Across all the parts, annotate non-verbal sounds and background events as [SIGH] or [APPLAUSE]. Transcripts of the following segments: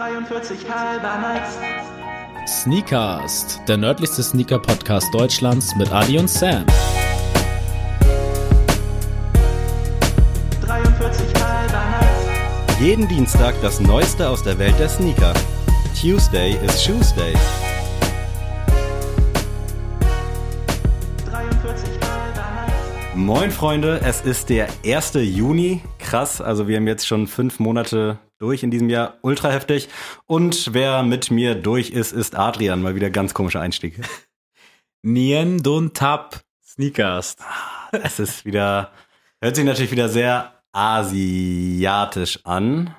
43 halber nice. Sneakast, der nördlichste Sneaker-Podcast Deutschlands mit Adi und Sam. 43 halber nice. Jeden Dienstag das Neueste aus der Welt der Sneaker. Tuesday is Shoes Day. 43 halber nice. Moin Freunde, es ist der 1. Juni. Krass, also wir haben jetzt schon fünf Monate durch in diesem Jahr. Ultra heftig. Und wer mit mir durch ist, ist Adrian. Mal wieder ganz komischer Einstieg. [LAUGHS] Nien Dun Tap Sneakast. Es ist wieder, hört sich natürlich wieder sehr asiatisch an.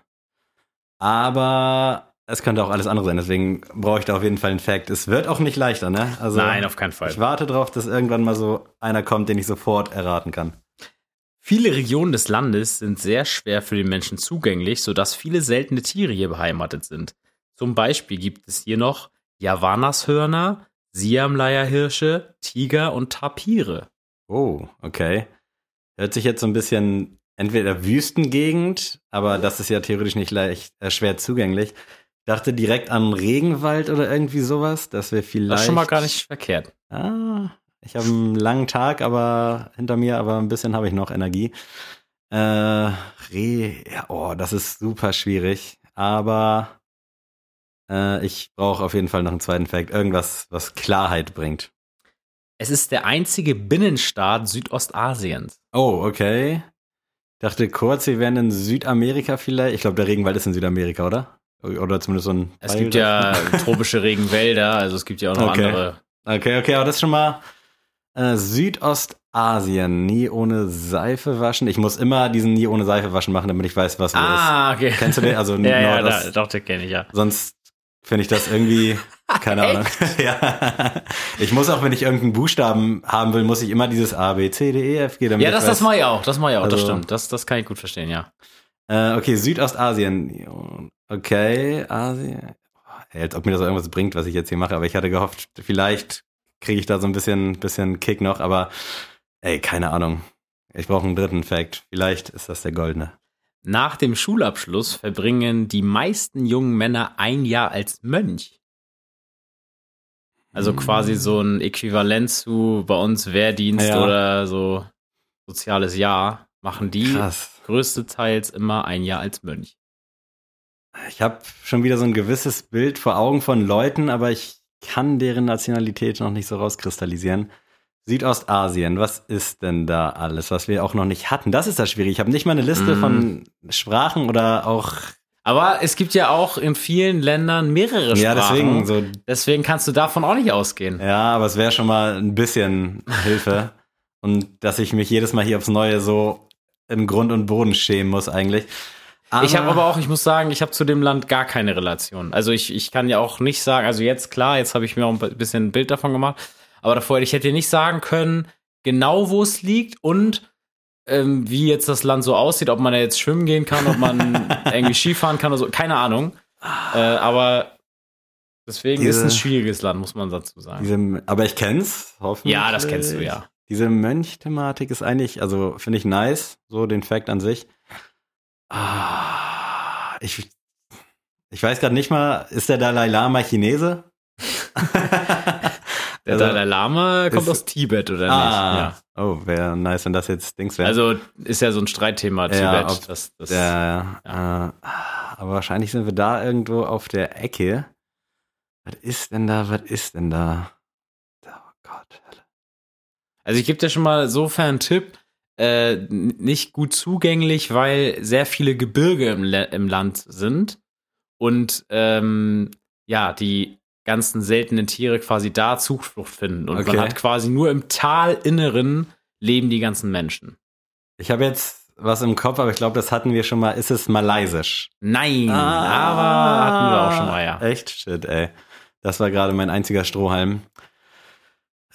Aber es könnte auch alles andere sein. Deswegen brauche ich da auf jeden Fall einen Fact. Es wird auch nicht leichter, ne? Also Nein, auf keinen Fall. Ich warte drauf, dass irgendwann mal so einer kommt, den ich sofort erraten kann. Viele Regionen des Landes sind sehr schwer für den Menschen zugänglich, sodass viele seltene Tiere hier beheimatet sind. Zum Beispiel gibt es hier noch Javanashörner, Siamleierhirsche, Tiger und Tapire. Oh, okay. Hört sich jetzt so ein bisschen entweder Wüstengegend, aber das ist ja theoretisch nicht leicht äh, schwer zugänglich. Dachte direkt an Regenwald oder irgendwie sowas, dass wir vielleicht. Das ist schon mal gar nicht verkehrt. Ah, ich habe einen langen Tag, aber hinter mir, aber ein bisschen habe ich noch Energie. Äh, Re, ja, oh, das ist super schwierig, aber äh, ich brauche auf jeden Fall noch einen zweiten Fact, irgendwas, was Klarheit bringt. Es ist der einzige Binnenstaat Südostasiens. Oh, okay. Dachte kurz, wir wären in Südamerika vielleicht. Ich glaube, der Regenwald ist in Südamerika, oder? Oder zumindest so ein. Es Teil gibt ja tropische [LAUGHS] Regenwälder, also es gibt ja auch noch Okay. andere. Okay, okay, aber das ist schon mal äh, Südostasien. Nie ohne Seife waschen. Ich muss immer diesen nie ohne Seife waschen machen, damit ich weiß, was ist. Ah, okay. Kennst du den? Also [LAUGHS] ja, ja, da, doch, den kenne ich ja. Sonst finde ich das irgendwie, [LAUGHS] keine Ahnung. [LAUGHS] ja. Ich muss auch, wenn ich irgendeinen Buchstaben haben will, muss ich immer dieses A, B, C, D, E, F, G. Damit Ja, ich das, weiß. das mache ich auch, das mache ich auch, das Also- stimmt. Das, das kann ich gut verstehen, ja. Äh, okay, Südostasien. Okay, Asien. Als ob mir das irgendwas bringt, was ich jetzt hier mache. Aber ich hatte gehofft, vielleicht kriege ich da so ein bisschen, bisschen Kick noch. Aber ey, keine Ahnung. Ich brauche einen dritten Fact. Vielleicht ist das der goldene. Nach dem Schulabschluss verbringen die meisten jungen Männer ein Jahr als Mönch. Also quasi so ein Äquivalent zu bei uns Wehrdienst Ja. oder so soziales Jahr, machen die Krass. größtenteils immer ein Jahr als Mönch. Ich habe schon wieder so ein gewisses Bild vor Augen von Leuten, aber ich kann deren Nationalität noch nicht so rauskristallisieren. Südostasien, was ist denn da alles, was wir auch noch nicht hatten? Das ist das schwierig. Ich habe nicht mal eine Liste Mm. von Sprachen oder auch. Aber es gibt ja auch in vielen Ländern mehrere Sprachen. Ja, deswegen so Deswegen kannst du davon auch nicht ausgehen. Ja, aber es wäre schon mal ein bisschen Hilfe. und dass ich mich jedes Mal hier aufs Neue so im Grund und Boden schämen muss eigentlich. Ich habe aber auch, ich muss sagen, ich habe zu dem Land gar keine Relation. Also ich, ich kann ja auch nicht sagen, also jetzt klar, jetzt habe ich mir auch ein bisschen ein Bild davon gemacht, aber davor, ich hätte dir nicht sagen können, genau wo es liegt und ähm, wie jetzt das Land so aussieht, ob man da jetzt schwimmen gehen kann, ob man [LAUGHS] irgendwie Skifahren kann oder so, keine Ahnung. Äh, aber deswegen ist Diese- ein schwieriges Land, muss man dazu sagen. Diese, aber ich kenn's, hoffentlich. Ja, das kennst du ja. Diese Mönch-Thematik ist eigentlich, also finde ich nice, so den Fact an sich. Ah, ich, ich weiß gerade nicht mal, ist der Dalai Lama Chinese? [LAUGHS] Der Also- Dalai Lama kommt ist- aus Tibet, oder ah, nicht? oh, wäre nice, wenn das jetzt Dings Ja. wäre. Also ist ja so ein Streitthema, Tibet. Ja, ob- das, das, Ja, ja. Äh, aber wahrscheinlich sind wir da irgendwo auf der Ecke. Was ist denn da? Was ist denn da? Oh Gott. Also ich gebe dir schon mal sofern einen Tipp, äh, nicht gut zugänglich, weil sehr viele Gebirge im, Le im Land sind und ähm, ja, die ganzen seltenen Tiere quasi da Zuflucht finden. Und Okay. man hat quasi nur im Talinneren leben die ganzen Menschen. Ich habe jetzt was im Kopf, aber ich glaube, das hatten wir schon mal. Ist es Malaysisch? Nein, Ah. aber hatten wir auch schon mal, ja. Echt? Shit, ey. Das war gerade mein einziger Strohhalm.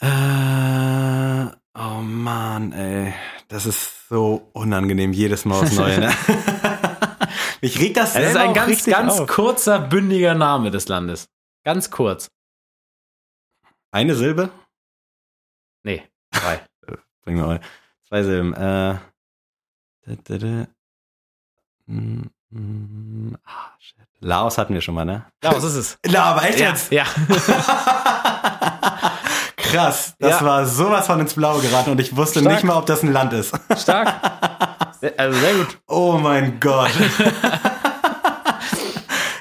Äh, oh Mann, ey. Das ist so unangenehm, jedes Mal aufs Neue, ne? [LAUGHS] Mich regt das Es ist selber ein ganz, ganz auf. kurzer, bündiger Name des Landes. Ganz kurz. Eine Silbe? Nee, drei. [LAUGHS] Bring mal. Zwei Silben. Äh, da, da, da. Hm, Hm, ah, shit. Laos hatten wir schon mal, ne? Was ist es? Na, aber echt Ja, jetzt? ja. [LAUGHS] Krass. Das Ja. war sowas von ins Blaue geraten und ich wusste Stark. nicht mal, ob das ein Land ist. stark. Also sehr gut. Oh mein Gott.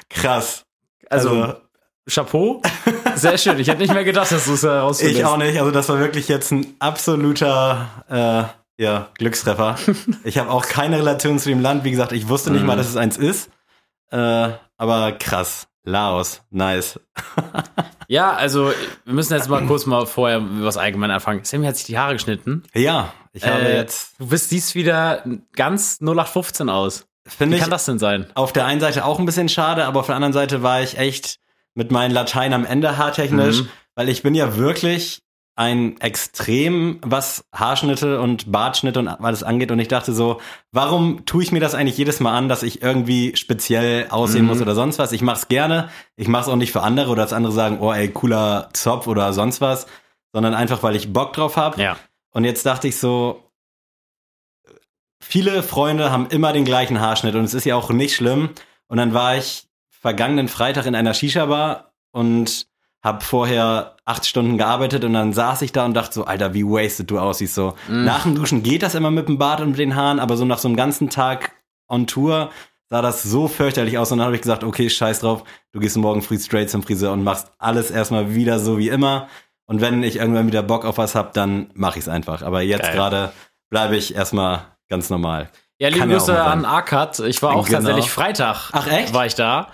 Krass. Also, Chapeau. Sehr schön. Ich hätte nicht mehr gedacht, dass du es herausfindest. Ich auch nicht. Also das war wirklich jetzt ein absoluter äh, ja, Glückstreffer. [LAUGHS] ich habe auch keine Relation zu dem Land. Wie gesagt, ich wusste nicht Mhm. mal, dass es eins ist. Äh, aber krass. Laos. Nice. [LAUGHS] Ja, also wir müssen jetzt mal kurz mal vorher was allgemein anfangen. Sammy hat sich die Haare geschnitten. Ja, ich habe Äh, jetzt, Du bist siehst wieder ganz 0815 aus. finde Wie kann das denn sein? auf der einen Seite auch ein bisschen schade, aber auf der anderen Seite war ich echt mit meinen Latein am Ende haartechnisch, Mhm. weil ich bin ja wirklich ein Extrem, was Haarschnitte und Bartschnitte und alles angeht. Und ich dachte so, warum tue ich mir das eigentlich jedes Mal an, dass ich irgendwie speziell aussehen Mhm. muss oder sonst was? Ich mach's gerne. Ich mach's auch nicht für andere oder dass andere sagen, oh ey, cooler Zopf oder sonst was, sondern einfach, weil ich Bock drauf habe. Ja. Und jetzt dachte ich so, viele Freunde haben immer den gleichen Haarschnitt und es ist ja auch nicht schlimm. Und dann war ich vergangenen Freitag in einer Shisha-Bar und habe vorher acht Stunden gearbeitet und dann saß ich da und dachte so, Alter, wie wasted du aussiehst. So Mhm. nach dem Duschen geht das immer mit dem Bart und mit den Haaren, aber so nach so einem ganzen Tag on Tour sah das so fürchterlich aus und dann habe ich gesagt, okay, scheiß drauf, du gehst morgen früh straight zum Friseur und machst alles erstmal wieder so wie immer. Und wenn ich irgendwann wieder Bock auf was hab, dann mache ich's einfach. Aber jetzt gerade bleibe ich erstmal ganz normal. Ja, liebe ja Grüße sein. an Arcad. Ich war auch Genau. tatsächlich Freitag. Ach, echt? War ich da.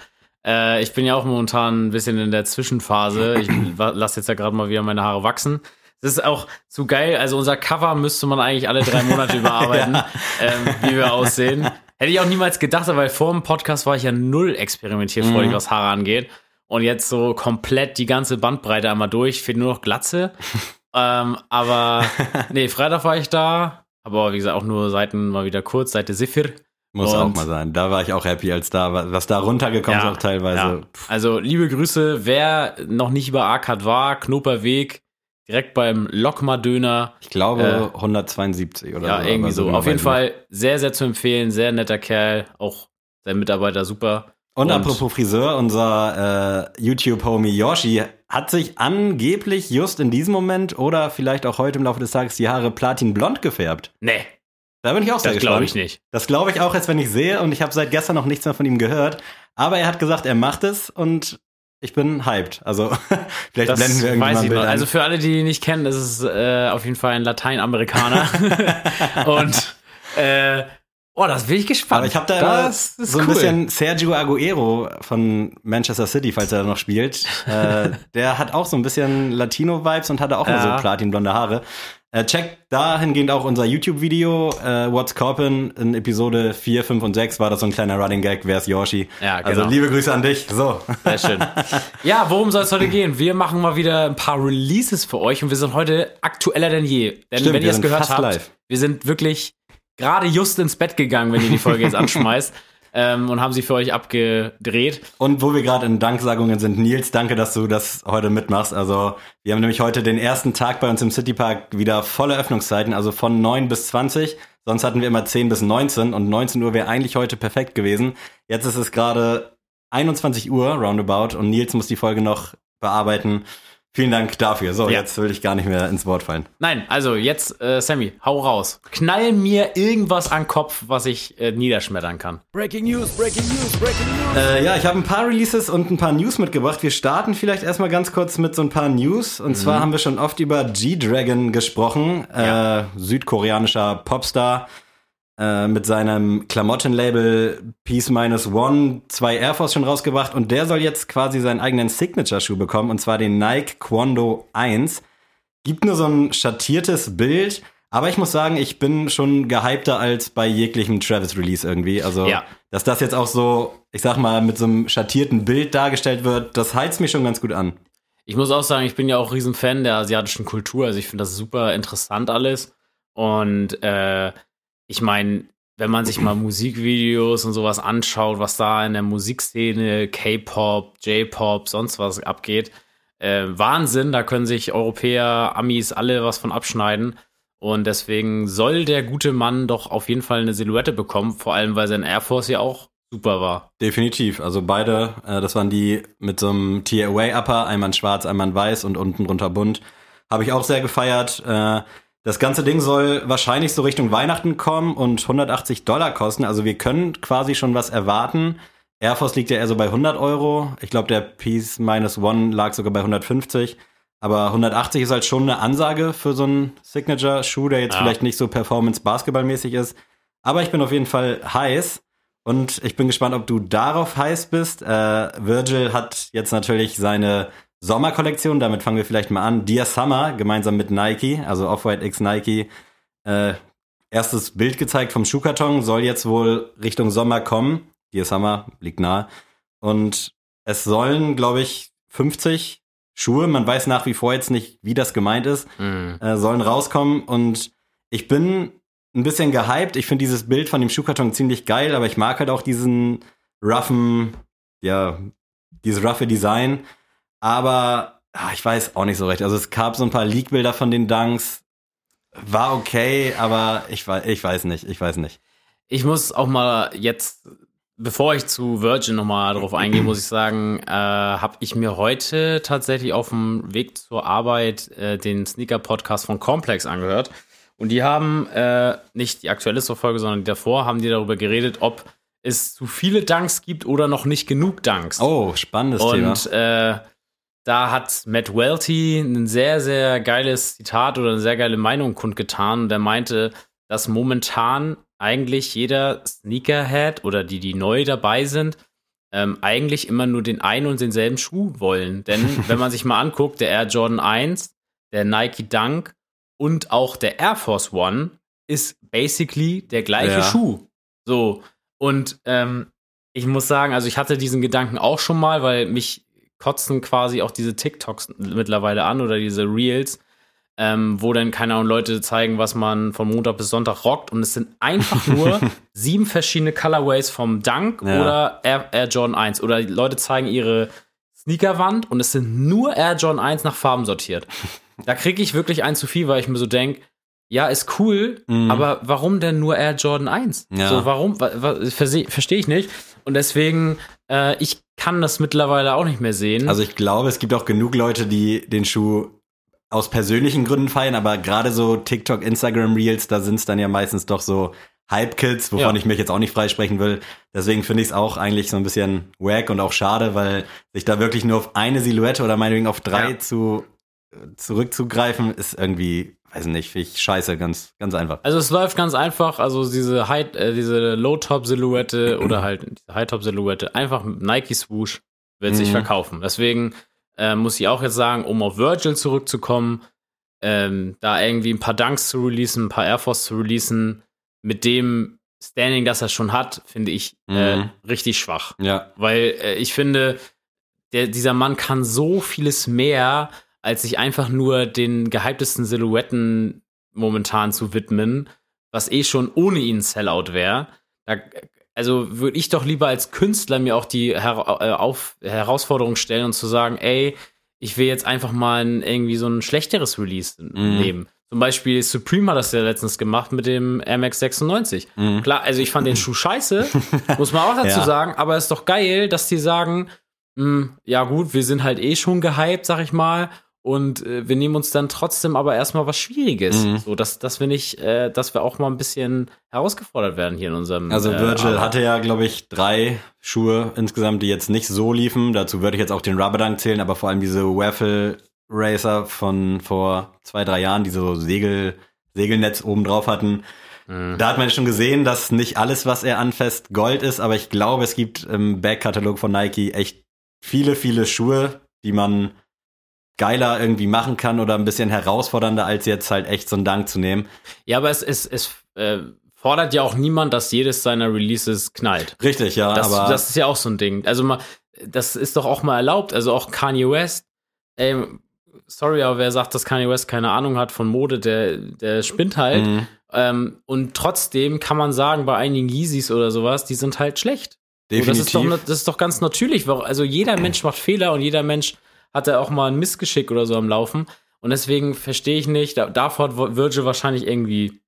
Äh, ich bin ja auch momentan ein bisschen in der Zwischenphase. Ich [CLEARS THROAT] lasse jetzt ja gerade mal wieder meine Haare wachsen. Das ist auch zu geil. Also unser Cover müsste man eigentlich alle drei [LAUGHS] Monate überarbeiten, ähm, wie wir aussehen. Hätte ich auch niemals gedacht, weil vor dem Podcast war ich ja null experimentierfreudig, Mhm. was Haare angeht. Und jetzt so komplett die ganze Bandbreite einmal durch. Fehlt nur noch Glatze. [LAUGHS] ähm, aber nee, Freitag war ich da. Aber wie gesagt, auch nur Seiten mal wieder kurz, Seite Sifir. Muss Und- auch mal sein. Da war ich auch happy, als da was da runtergekommen ist, auch teilweise. ja. Also liebe Grüße, wer noch nicht über Arcad war, Knoperweg, direkt beim Lokma-Döner. Ich glaube 172 oder Ja, so. irgendwie so. Auf jeden nicht. Fall sehr, sehr zu empfehlen. Sehr netter Kerl. Auch sein Mitarbeiter super. Und, Und- apropos Friseur, unser äh, YouTube-Homie Yoshi hat sich angeblich just in diesem Moment oder vielleicht auch heute im Laufe des Tages die Haare platinblond gefärbt. Nee, Da bin ich auch sehr das gespannt. glaube ich nicht. Das glaube ich auch jetzt, wenn ich sehe und ich habe seit gestern noch nichts mehr von ihm gehört. Aber er hat gesagt, er macht es und ich bin hyped. Also [LAUGHS] vielleicht Das blenden wir irgendwie mal weiß ich noch. Also für alle, die ihn nicht kennen, das ist äh, auf jeden Fall ein Lateinamerikaner. [LAUGHS] Und äh, oh, das bin ich gespannt. Aber ich habe da immer das so ein cool. bisschen Sergio Aguero von Manchester City, falls er da noch spielt. äh, [LAUGHS] der hat auch so ein bisschen Latino-Vibes und hatte auch nur Ja. so platinblonde Haare. Äh, checkt dahingehend auch unser YouTube-Video, äh, What's Coppin, in Episode 4, 5 und 6 war das so ein kleiner Running Gag, wer ist Yoshi? Ja, genau. Also liebe Grüße an dich. So. Sehr schön. [LAUGHS] Ja, worum soll es heute gehen? Wir machen mal wieder ein paar Releases für euch und wir sind heute aktueller denn je. Denn Stimmt, wenn wir ihr es gehört habt, live. wir sind wirklich gerade just ins Bett gegangen, wenn ihr die Folge jetzt [LAUGHS] anschmeißt ähm, und haben sie für euch abgedreht. Und wo wir gerade in Danksagungen sind, Nils, danke, dass du das heute mitmachst. Also wir haben nämlich heute den ersten Tag bei uns im Citypark wieder volle Öffnungszeiten, also von 9 bis 20. Sonst hatten wir immer 10 bis 19 und 19 Uhr wäre eigentlich heute perfekt gewesen. Jetzt ist es gerade 21 Uhr roundabout und Nils muss die Folge noch bearbeiten. Vielen Dank dafür. So, Ja. jetzt will ich gar nicht mehr ins Wort fallen. Nein, also jetzt, äh, Sammy, hau raus. Knall mir irgendwas an den Kopf, was ich äh, niederschmettern kann. Breaking News, Breaking News, Breaking News. Äh, ja, ich habe ein paar Releases und ein paar News mitgebracht. Wir starten vielleicht erstmal ganz kurz mit so ein paar News. Und zwar haben wir schon oft über G-Dragon gesprochen, Ja. äh, südkoreanischer Popstar äh, mit seinem Klamottenlabel Peace Minus One zwei Air Force schon rausgebracht und der soll jetzt quasi seinen eigenen Signature-Schuh bekommen und zwar den Nike Quando 1. Gibt nur so ein schattiertes Bild, aber ich muss sagen, ich bin schon gehypter als bei jeglichem Travis-Release irgendwie. Also, Ja. dass das jetzt auch so, ich sag mal, mit so einem schattierten Bild dargestellt wird, das heizt mich schon ganz gut an. Ich muss auch sagen, ich bin ja auch riesen Fan der asiatischen Kultur. Also ich finde das super interessant alles. Und äh, ich meine, wenn man sich mal Musikvideos und sowas anschaut, was da in der Musikszene, K-Pop, J-Pop, sonst was abgeht, äh, Wahnsinn, da können sich Europäer, Amis alle was von abschneiden. Und deswegen soll der gute Mann doch auf jeden Fall eine Silhouette bekommen, vor allem weil sein Air Force ja auch super war. Definitiv. Also beide, äh, das waren die mit so einem Tier-Away-Upper, einmal in schwarz, einmal in weiß und unten drunter bunt. Habe ich auch sehr gefeiert. Äh, das ganze Ding soll wahrscheinlich so Richtung Weihnachten kommen und 180 Dollar kosten. Also wir können quasi schon was erwarten. Air Force liegt ja eher so bei 100 Euro. Ich glaube, der Peace Minus One lag sogar bei 150. Aber 180 ist halt schon eine Ansage für so einen Signature-Schuh, der jetzt Ja. vielleicht nicht so Performance-Basketballmäßig ist. Aber ich bin auf jeden Fall heiß. Und ich bin gespannt, ob du darauf heiß bist. Äh, Virgil hat jetzt natürlich seine Sommerkollektion, damit fangen wir vielleicht mal an. Dear Summer, gemeinsam mit Nike, also Off-White X Nike. Äh, erstes Bild gezeigt vom Schuhkarton, soll jetzt wohl Richtung Sommer kommen. Dear Summer liegt nahe. Und es sollen, glaube ich, 50 Schuhe, man weiß nach wie vor jetzt nicht, wie das gemeint ist, Mhm. äh, sollen rauskommen. Und ich bin ein bisschen gehypt. Ich finde dieses Bild von dem Schuhkarton ziemlich geil, aber ich mag halt auch diesen roughen, ja, dieses roughe Design. Aber ah, ich weiß auch nicht so recht. Also es gab so ein paar Leak-Bilder von den Dunks. War okay, aber ich weiß, ich weiß nicht, ich weiß nicht. Ich muss auch mal jetzt, bevor ich zu Virgin nochmal drauf eingehe, muss ich sagen, äh, habe ich mir heute tatsächlich auf dem Weg zur Arbeit äh, den Sneaker-Podcast von Complex angehört. Und die haben äh, nicht die aktuelle Folge, sondern die davor, haben die darüber geredet, ob es zu viele Dunks gibt oder noch nicht genug Dunks. Oh, spannendes Thema. Und äh, da hat Matt Welty ein sehr, sehr geiles Zitat oder eine sehr geile Meinung kundgetan. Und der meinte, dass momentan eigentlich jeder Sneakerhead oder die, die neu dabei sind, ähm, eigentlich immer nur den einen und denselben Schuh wollen. Denn [LAUGHS] wenn man sich mal anguckt, der Air Jordan 1, der Nike Dunk und auch der Air Force One ist basically der gleiche Ja. Schuh. So. Und ähm, ich muss sagen, also ich hatte diesen Gedanken auch schon mal, weil mich kotzen quasi auch diese TikToks mittlerweile an oder diese Reels, ähm, wo dann, keine Ahnung, Leute zeigen, was man von Montag bis Sonntag rockt. Und es sind einfach nur [LAUGHS] sieben verschiedene Colorways vom Dunk Ja. oder Air, Air Jordan 1. Oder die Leute zeigen ihre Sneakerwand und es sind nur Air Jordan 1 nach Farben sortiert. Da kriege ich wirklich ein zu viel, weil ich mir so denke, ja, ist cool, Mhm. aber warum denn nur Air Jordan 1? Ja. So, warum? Wa, wa, Verstehe versteh ich nicht. Und deswegen, äh, ich kann das mittlerweile auch nicht mehr sehen. Also ich glaube, es gibt auch genug Leute, die den Schuh aus persönlichen Gründen feiern, aber gerade so TikTok, Instagram Reels, da sind es dann ja meistens doch so Hype-Kids, wovon Ja. ich mich jetzt auch nicht freisprechen will. Deswegen finde ich es auch eigentlich so ein bisschen wack und auch schade, weil sich da wirklich nur auf eine Silhouette oder meinetwegen auf drei Ja. zu zurückzugreifen, ist irgendwie, weiß nicht, finde ich scheiße, ganz, ganz einfach. Also es läuft ganz einfach, also diese High, äh, diese Low-Top-Silhouette [CLEARS THROAT] oder halt diese High-Top-Silhouette, einfach mit Nike Swoosh wird sich Mhm. verkaufen. Deswegen äh, muss ich auch jetzt sagen, um auf Virgil zurückzukommen, ähm, da irgendwie ein paar Dunks zu releasen, ein paar Air Force zu releasen, mit dem Standing, das er schon hat, finde ich äh, Mhm. richtig schwach. Ja, Weil äh, ich finde, der, dieser Mann kann so vieles mehr, als sich einfach nur den gehyptesten Silhouetten momentan zu widmen, was eh schon ohne ihn Sellout wäre. Also würde ich doch lieber als Künstler mir auch die Her äh, auf Herausforderung stellen und zu sagen, ey, ich will jetzt einfach mal ein, irgendwie so ein schlechteres Release Mhm. nehmen. Zum Beispiel Supreme hat das ja letztens gemacht mit dem Air Max 96. Mhm. Klar, also ich fand den Schuh scheiße, [LAUGHS] muss man auch dazu Ja. sagen, aber es ist doch geil, dass die sagen, hm, ja gut, wir sind halt eh schon gehypt, sag ich mal, und äh, wir nehmen uns dann trotzdem aber erstmal was Schwieriges. Mhm. So, dass, dass wir nicht, äh, dass wir auch mal ein bisschen herausgefordert werden hier in unserem. Also äh, Virgil Arbeit. hatte ja, glaube ich, drei Schuhe insgesamt, die jetzt nicht so liefen. Dazu würde ich jetzt auch den Rubber Dunk zählen, aber vor allem diese Waffle Racer von vor zwei, drei Jahren, die so Segel, Segelnetz oben drauf hatten. Mhm. Da hat man schon gesehen, dass nicht alles, was er anfasst, Gold ist, aber ich glaube, es gibt im Backkatalog von Nike echt viele, viele Schuhe, die man geiler irgendwie machen kann oder ein bisschen herausfordernder, als jetzt halt echt so einen Dunk zu nehmen. Ja, aber es, es, es äh, fordert ja auch niemand, dass jedes seiner Releases knallt. Richtig, ja, Das, aber das ist ja auch so ein Ding. Also mal, das ist doch auch mal erlaubt. Also auch Kanye West. Ey, sorry, aber wer sagt, dass Kanye West keine Ahnung hat von Mode, der, der spinnt halt. Mhm. Ähm, und trotzdem kann man sagen, bei einigen Yeezys oder sowas, die sind halt schlecht. Definitiv. das, ist doch, das ist doch ganz natürlich. Also jeder Mensch macht Fehler und jeder Mensch hat ja auch mal ein Missgeschick oder so am Laufen. Und deswegen verstehe ich nicht, da, davor hat Virgil wahrscheinlich irgendwie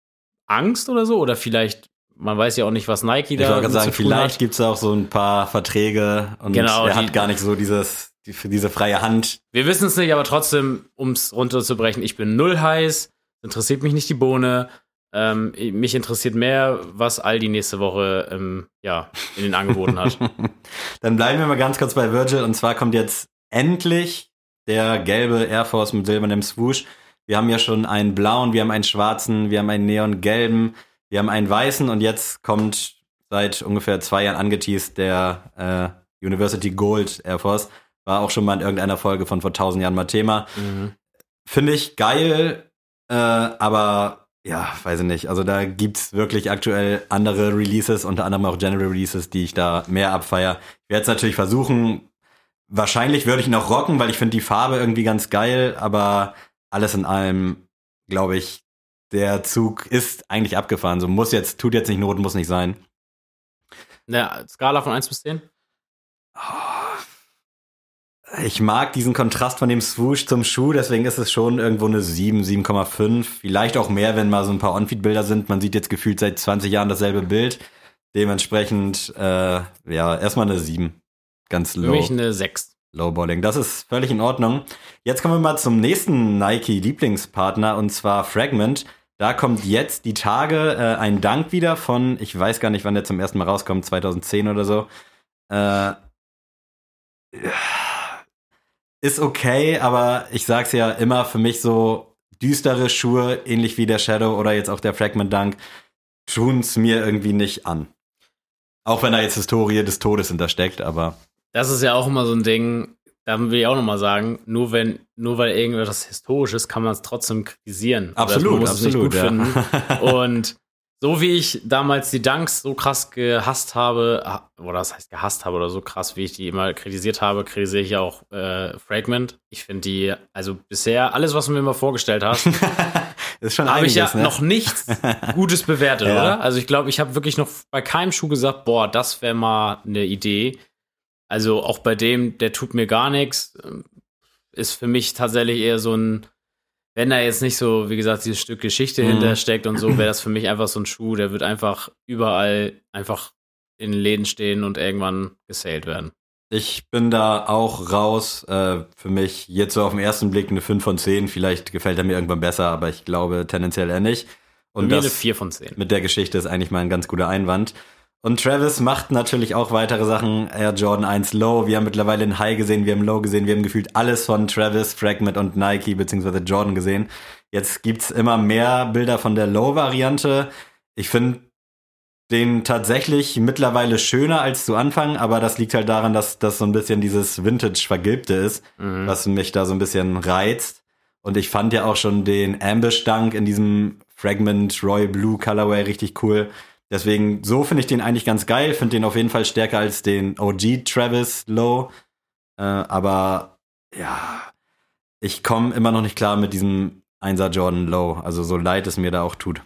Angst oder so. Oder vielleicht man weiß ja auch nicht, was Nike Ich da wollte gerade sagen, vielleicht hat. gibt's auch so ein paar Verträge und Genau, er die- hat gar nicht so dieses, die, für diese freie Hand. Wir wissen es nicht, aber trotzdem, um es runterzubrechen, ich bin null heiß, interessiert mich nicht die Bohne. Ähm, mich interessiert mehr, was Aldi nächste Woche ähm, ja, in den Angeboten hat. [LAUGHS] Dann bleiben wir mal ganz kurz bei Virgil und zwar kommt jetzt endlich der gelbe Air Force mit silbernem Swoosh. Wir haben ja schon einen blauen, wir haben einen schwarzen, wir haben einen neongelben, wir haben einen weißen und jetzt kommt seit ungefähr zwei Jahren angeteased der äh, University Gold Air Force. War auch schon mal in irgendeiner Folge von vor tausend Jahren mal Thema. mhm. Finde ich geil, äh, aber ja, weiß ich nicht. Also da gibt's wirklich aktuell andere Releases, unter anderem auch General Releases, die ich da mehr abfeier. Ich werde es natürlich versuchen. Wahrscheinlich würde ich noch rocken, weil ich finde die Farbe irgendwie ganz geil, aber alles in allem, glaube ich, der Zug ist eigentlich abgefahren. So muss jetzt, tut jetzt nicht Not, muss nicht sein. Ja, Skala von 1 bis 10? Ich mag diesen Kontrast von dem Swoosh zum Schuh, deswegen ist es schon irgendwo eine 7, 7,5. Vielleicht auch mehr, wenn mal so ein paar On-Feed-Bilder sind. Man sieht jetzt gefühlt seit 20 Jahren dasselbe Bild. Dementsprechend, äh, ja, erstmal eine 7. Ganz Für low. mich eine 6. Lowballing. Das ist völlig in Ordnung. Jetzt kommen wir mal zum nächsten Nike-Lieblingspartner und zwar Fragment. Da kommt jetzt die Tage äh, ein Dank wieder von, ich weiß gar nicht, wann der zum ersten Mal rauskommt, 2010 oder so. Äh, ist okay, aber ich sag's ja immer für mich so düstere Schuhe, ähnlich wie der Shadow oder jetzt auch der Fragment Dunk, tun's mir irgendwie nicht an. Auch wenn da jetzt Historie des Todes hintersteckt, aber Das ist ja auch immer so ein Ding, da will ich auch nochmal sagen, nur wenn, nur weil irgendwas historisch ist, kann man es trotzdem kritisieren. Absolut, man muss absolut, es ja. nicht gut finden. [LAUGHS] Und so wie ich damals die Dunks so krass gehasst habe, ha- oder das heißt gehasst habe oder so krass, wie ich die immer kritisiert habe, kritisiere ich auch äh, Fragment. Ich finde die, also bisher, alles, was du mir immer vorgestellt hast, [LAUGHS] habe ich ja ne? noch nichts [LAUGHS] Gutes bewertet, Ja. oder? Also ich glaube, ich habe wirklich noch bei keinem Schuh gesagt, boah, das wäre mal eine Idee. Also auch bei dem, der tut mir gar nichts, ähm, ist für mich tatsächlich eher so ein, wenn da jetzt nicht so, wie gesagt, dieses Stück Geschichte Mhm. hintersteckt und so, wäre das für mich einfach so ein Schuh, der wird einfach überall einfach in den Läden stehen und irgendwann gesailt werden. Ich bin da auch raus. Äh, für mich jetzt so auf den ersten Blick eine 5 von 10. Vielleicht gefällt er mir irgendwann besser, aber ich glaube tendenziell eher nicht. Und Und mir eine das 4 von 10. mit der Geschichte ist eigentlich mal ein ganz guter Einwand. Und Travis macht natürlich auch weitere Sachen. Air Jordan 1 Low. Wir haben mittlerweile den High gesehen, wir haben Low gesehen, wir haben gefühlt alles von Travis, Fragment und Nike beziehungsweise Jordan gesehen. Jetzt gibt's immer mehr Bilder von der Low-Variante. Ich finde den tatsächlich mittlerweile schöner als zu Anfang, aber das liegt halt daran, dass das so ein bisschen dieses Vintage-Vergilbte ist, Mhm. was mich da so ein bisschen reizt. Und ich fand ja auch schon den Ambush-Dunk in diesem Fragment Royal Blue Colorway richtig cool. Deswegen, so finde ich den eigentlich ganz geil. Finde den auf jeden Fall stärker als den OG Travis Low. Äh, aber ja, ich komme immer noch nicht klar mit diesem 1er Jordan Low. Also so leid es mir da auch tut.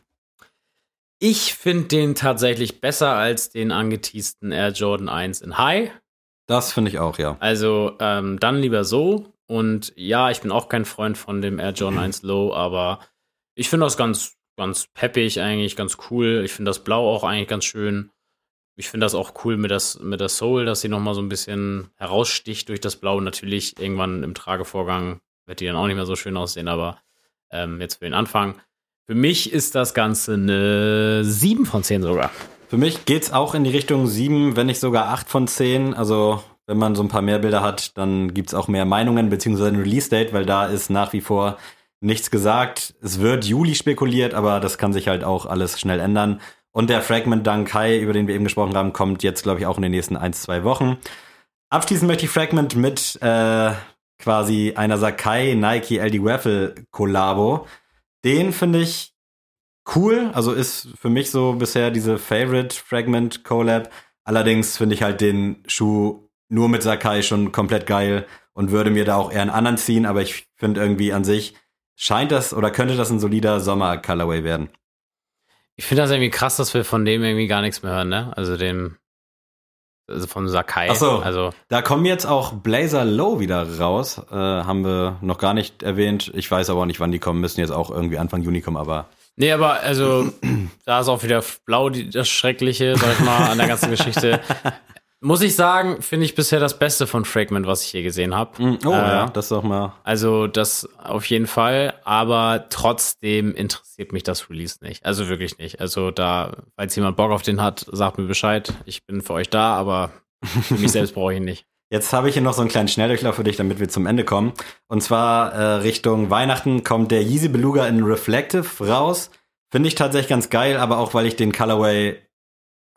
Ich finde den tatsächlich besser als den angeteasten Air Jordan 1 in High. Das finde ich auch, ja. Also ähm, dann lieber so. Und ja, ich bin auch kein Freund von dem Air Jordan 1 Low, aber ich finde das ganz, ganz peppig eigentlich, ganz cool. Ich finde das Blau auch eigentlich ganz schön. Ich finde das auch cool mit, das, mit der Soul, dass sie nochmal so ein bisschen heraussticht durch das Blau. Natürlich irgendwann im Tragevorgang wird die dann auch nicht mehr so schön aussehen, aber ähm, jetzt für den Anfang. Für mich ist das Ganze eine 7 von 10 sogar. Für mich geht's auch in die Richtung 7, wenn nicht sogar 8 von 10. Also, wenn man so ein paar mehr Bilder hat, dann gibt's auch mehr Meinungen, beziehungsweise ein Release-Date, weil da ist nach wie vor nichts gesagt. Es wird Juli spekuliert, aber das kann sich halt auch alles schnell ändern. Und der Fragment Dunk High, über den wir eben gesprochen haben, kommt jetzt, glaube ich, auch in den nächsten 1, 2 Wochen. Abschließend möchte ich Fragment mit äh, quasi einer Sakai Nike LD Waffle Kollabo. Den finde ich cool, also ist für mich so bisher diese Favorite Fragment Collab. Allerdings finde ich halt den Schuh nur mit Sakai schon komplett geil und würde mir da auch eher einen anderen ziehen, aber ich finde irgendwie an sich scheint das oder könnte das ein solider Sommer Colorway werden. Ich finde das irgendwie krass, dass wir von dem irgendwie gar nichts mehr hören, ne? Also dem, also vom Sakai. Ach so. Also, Da kommen jetzt auch Blazer Low wieder raus, äh, haben wir noch gar nicht erwähnt. Ich weiß aber auch nicht, wann die kommen, müssen jetzt auch irgendwie Anfang Juni kommen, aber Nee, aber also, [CLEARS THROAT] da ist auch wieder blau die, das Schreckliche, sag ich mal, an der ganzen Geschichte. [LAUGHS] Muss ich sagen, finde ich bisher das Beste von Fragment, was ich je gesehen habe. Oh ja, das doch mal. Also das auf jeden Fall, aber trotzdem interessiert mich das Release nicht. Also wirklich nicht. Also da, falls jemand Bock auf den hat, sagt mir Bescheid. Ich bin für euch da, aber für mich selbst brauche ich ihn nicht. [LAUGHS] Jetzt habe ich hier noch so einen kleinen Schnelldurchlauf für dich, damit wir zum Ende kommen. Und zwar äh, Richtung Weihnachten kommt der Yeezy Beluga in Reflective raus. Finde ich tatsächlich ganz geil, aber auch weil ich den Colorway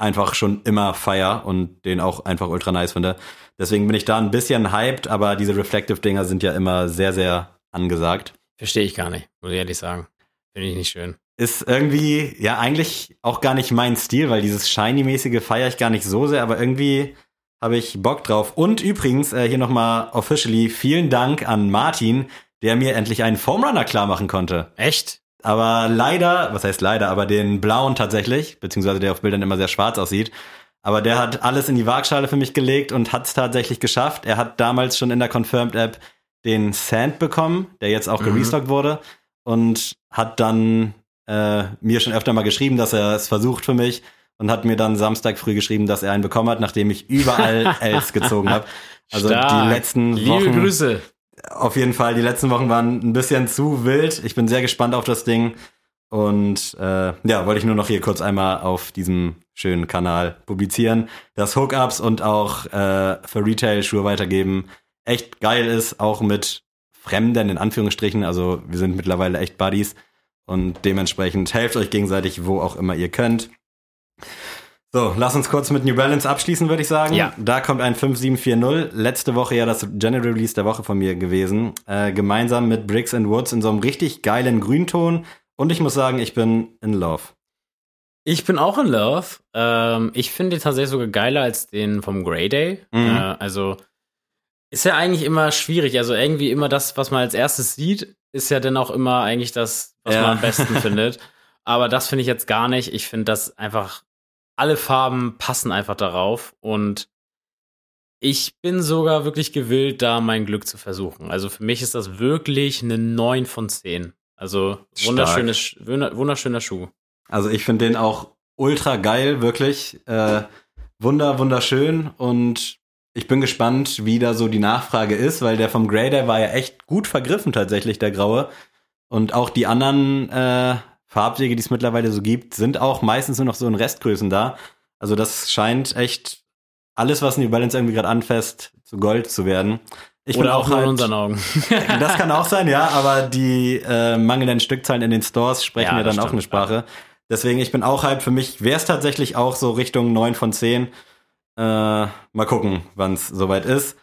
einfach schon immer feier und den auch einfach ultra nice finde. Deswegen bin ich da ein bisschen hyped, aber diese Reflective-Dinger sind ja immer sehr, sehr angesagt. Verstehe ich gar nicht, muss ich ehrlich sagen. Finde ich nicht schön. Ist irgendwie, ja, eigentlich auch gar nicht mein Stil, weil dieses Shiny-mäßige feiere ich gar nicht so sehr, aber irgendwie habe ich Bock drauf. Und übrigens, äh, hier nochmal officially, vielen Dank an Martin, der mir endlich einen Foam Runner klar machen konnte. Echt? Aber leider, was heißt leider, aber den blauen tatsächlich, beziehungsweise der auf Bildern immer sehr schwarz aussieht. Aber der hat alles in die Waagschale für mich gelegt und hat es tatsächlich geschafft. Er hat damals schon in der Confirmed App den Sand bekommen, der jetzt auch Mhm. gerestockt wurde und hat dann äh, mir schon öfter mal geschrieben, dass er es versucht für mich und hat mir dann Samstag früh geschrieben, dass er einen bekommen hat, nachdem ich überall [LAUGHS] Els gezogen habe. Also Stark. die letzten Liebe Wochen Grüße. Auf jeden Fall, die letzten Wochen waren ein bisschen zu wild. Ich bin sehr gespannt auf das Ding. Und äh, ja, wollte ich nur noch hier kurz einmal auf diesem schönen Kanal publizieren, dass Hookups und auch äh, für Retail-Schuhe weitergeben echt geil ist, auch mit Fremden in Anführungsstrichen. Also wir sind mittlerweile echt Buddies und dementsprechend helft euch gegenseitig, wo auch immer ihr könnt. So, lass uns kurz mit New Balance abschließen, würde ich sagen. Ja. Da kommt ein 5740. Letzte Woche ja das General Release der Woche von mir gewesen. Äh, gemeinsam mit Bricks and Woods in so einem richtig geilen Grünton. Und ich muss sagen, ich bin in love. Ich bin auch in Love. Ähm, ich finde den tatsächlich sogar geiler als den vom Grey Day. Mhm. Äh, also ist ja eigentlich immer schwierig. Also irgendwie immer das, was man als erstes sieht, ist ja dann auch immer eigentlich das, was Ja. man am besten [LAUGHS] findet. Aber das finde ich jetzt gar nicht. Ich finde das einfach, alle Farben passen einfach darauf. Und ich bin sogar wirklich gewillt, da mein Glück zu versuchen. Also für mich ist das wirklich eine 9 von 10. Also wunderschönes, wunderschöner Schuh. Also ich finde den auch ultra geil, wirklich. Äh, wunder, wunderschön. Und ich bin gespannt, wie da so die Nachfrage ist, weil der vom Grey Day war ja echt gut vergriffen tatsächlich, der graue. Und auch die anderen äh, Farbwege, die es mittlerweile so gibt, sind auch meistens nur noch so in Restgrößen da. Also das scheint echt alles, was New Balance irgendwie gerade anfasst, zu Gold zu werden. Ich Oder auch nur in halt- unseren Augen. [LAUGHS] das kann auch sein, ja, aber die äh, mangelnden Stückzahlen in den Stores sprechen Ja, ja, dann das auch eine stimmt, Sprache. Deswegen, ich bin auch hype. Für mich wäre es tatsächlich auch so Richtung 9 von 10. Äh, mal gucken, wann es soweit ist.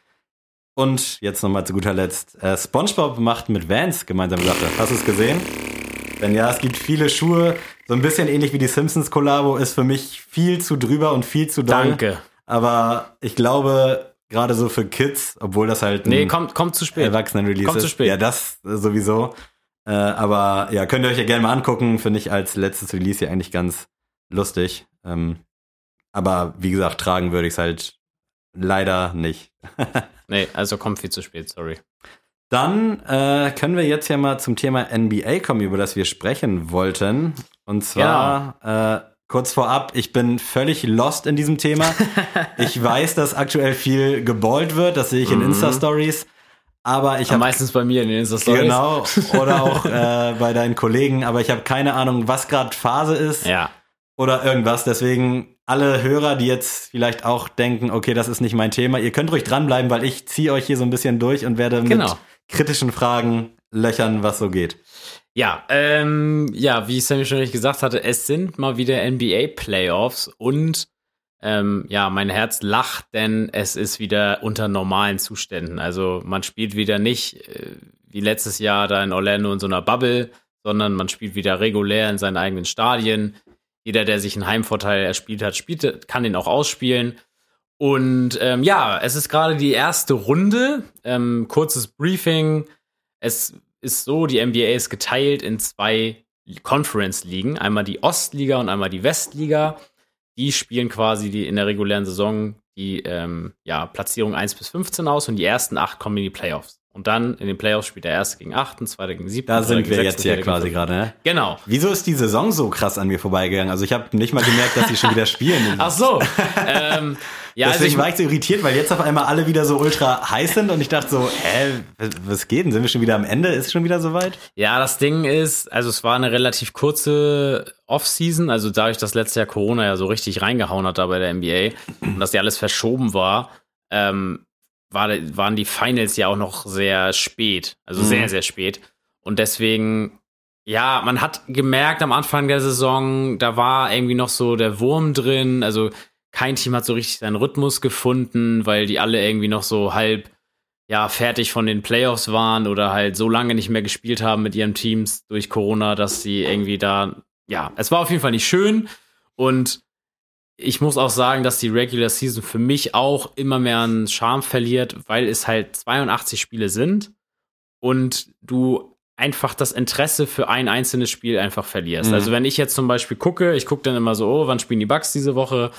Und jetzt nochmal zu guter Letzt. Äh, SpongeBob macht mit Vans gemeinsam Sache. Hast du es gesehen? Denn ja, es gibt viele Schuhe. So ein bisschen ähnlich wie die Simpsons-Kollabo ist für mich viel zu drüber und viel zu doll. Danke. Aber ich glaube, gerade so für Kids, obwohl das halt ein Nee, kommt, kommt zu spät. Erwachsenen-Release Kommt ist. zu spät. Ja, das sowieso. Äh, aber ja, könnt ihr euch ja gerne mal angucken. Finde ich als letztes Release hier eigentlich ganz lustig. Ähm, aber wie gesagt, tragen würde ich es halt leider nicht. [LAUGHS] Nee, also kommt viel zu spät, sorry. Dann äh, können wir jetzt ja mal zum Thema NBA kommen, über das wir sprechen wollten. Und zwar äh, kurz vorab, ich bin völlig lost in diesem Thema. [LAUGHS] ich weiß, dass aktuell viel geballt wird, das sehe ich in Mhm. Insta-Stories. Aber ich habe Meistens bei mir in den Insta-Stories. Genau, [LAUGHS] oder auch äh, bei deinen Kollegen, aber ich habe keine Ahnung, was gerade Phase ist Ja. oder irgendwas. Deswegen alle Hörer, die jetzt vielleicht auch denken, okay, das ist nicht mein Thema, ihr könnt ruhig dranbleiben, weil ich ziehe euch hier so ein bisschen durch und werde mit Genau. Kritischen Fragen löchern, was so geht. Ja, ähm, ja, wie Sammy schon richtig gesagt hatte, es sind mal wieder NBA-Playoffs und ähm, ja, mein Herz lacht, denn es ist wieder unter normalen Zuständen. Also man spielt wieder nicht äh, wie letztes Jahr da in Orlando in so einer Bubble, sondern man spielt wieder regulär in seinen eigenen Stadien. Jeder, der sich einen Heimvorteil erspielt hat, spielt, kann den auch ausspielen. Und ähm, ja, es ist gerade die erste Runde. Ähm, kurzes Briefing. Es ist so, die NBA ist geteilt in zwei Conference-Ligen. Einmal die Ostliga und einmal die Westliga. Die spielen quasi die in der regulären Saison die ähm, ja, Platzierung 1 bis 15 aus und die ersten acht kommen in die Playoffs. Und dann in den Playoffs spielt der erste gegen achten, zweite gegen siebten. Da sind wir jetzt gegen quasi gerade, ne? Genau. Wieso ist die Saison so krass an mir vorbeigegangen? Also ich habe nicht mal gemerkt, dass die schon wieder spielen. [LAUGHS] Ach so. ähm, ja, also Deswegen ich, war ich so irritiert, weil jetzt auf einmal alle wieder so ultra heiß sind und ich dachte so, hä, was- was geht denn? Sind wir schon wieder am Ende? Ist schon wieder soweit? Ja, das Ding ist, also es war eine relativ kurze Off-Season, also dadurch, dass letztes Jahr Corona ja so richtig reingehauen hat da bei der NBA und dass ja alles verschoben war, ähm, war, waren die Finals ja auch noch sehr spät, also Mhm. sehr, sehr spät. Und deswegen, ja, man hat gemerkt am Anfang der Saison, da war irgendwie noch so der Wurm drin, also kein Team hat so richtig seinen Rhythmus gefunden, weil die alle irgendwie noch so halb ja, fertig von den Playoffs waren oder halt so lange nicht mehr gespielt haben mit ihren Teams durch Corona, dass sie irgendwie da, ja, es war auf jeden Fall nicht schön und ich muss auch sagen, dass die Regular Season für mich auch immer mehr an Charme verliert, weil es halt 82 Spiele sind und du einfach das Interesse für ein einzelnes Spiel einfach verlierst. Mhm. Also wenn ich jetzt zum Beispiel gucke, ich gucke dann immer so, oh, wann spielen die Bucks diese Woche?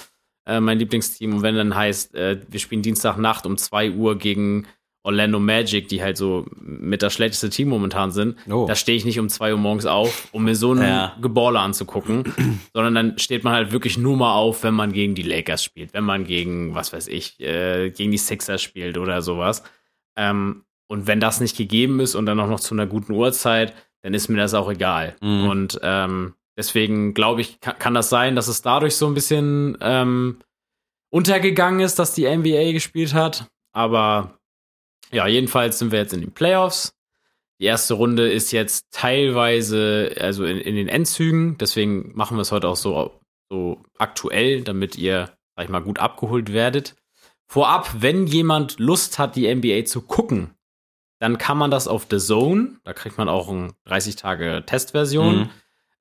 Äh, mein Lieblingsteam. Und wenn dann heißt, äh, wir spielen Dienstagnacht um 2 Uhr gegen Orlando Magic, die halt so mit das schlechteste Team momentan sind, Oh. da stehe ich nicht um 2 Uhr morgens auf, um mir so einen Ja. Geballer anzugucken, [CLEARS THROAT] sondern dann steht man halt wirklich nur mal auf, wenn man gegen die Lakers spielt, wenn man gegen, was weiß ich, äh, gegen die Sixers spielt oder sowas. Ähm, und wenn das nicht gegeben ist und dann auch noch zu einer guten Uhrzeit, dann ist mir das auch egal. Mhm. Und ähm, deswegen glaube ich, kann, kann das sein, dass es dadurch so ein bisschen ähm, untergegangen ist, dass die NBA gespielt hat. Aber ja, jedenfalls sind wir jetzt in den Playoffs. Die erste Runde ist jetzt teilweise, also in, in den Endzügen. Deswegen machen wir es heute auch so, so aktuell, damit ihr, sag ich mal, gut abgeholt werdet. Vorab, wenn jemand Lust hat, die NBA zu gucken, dann kann man das auf The Zone. Da kriegt man auch eine 30 Tage Testversion. Mhm.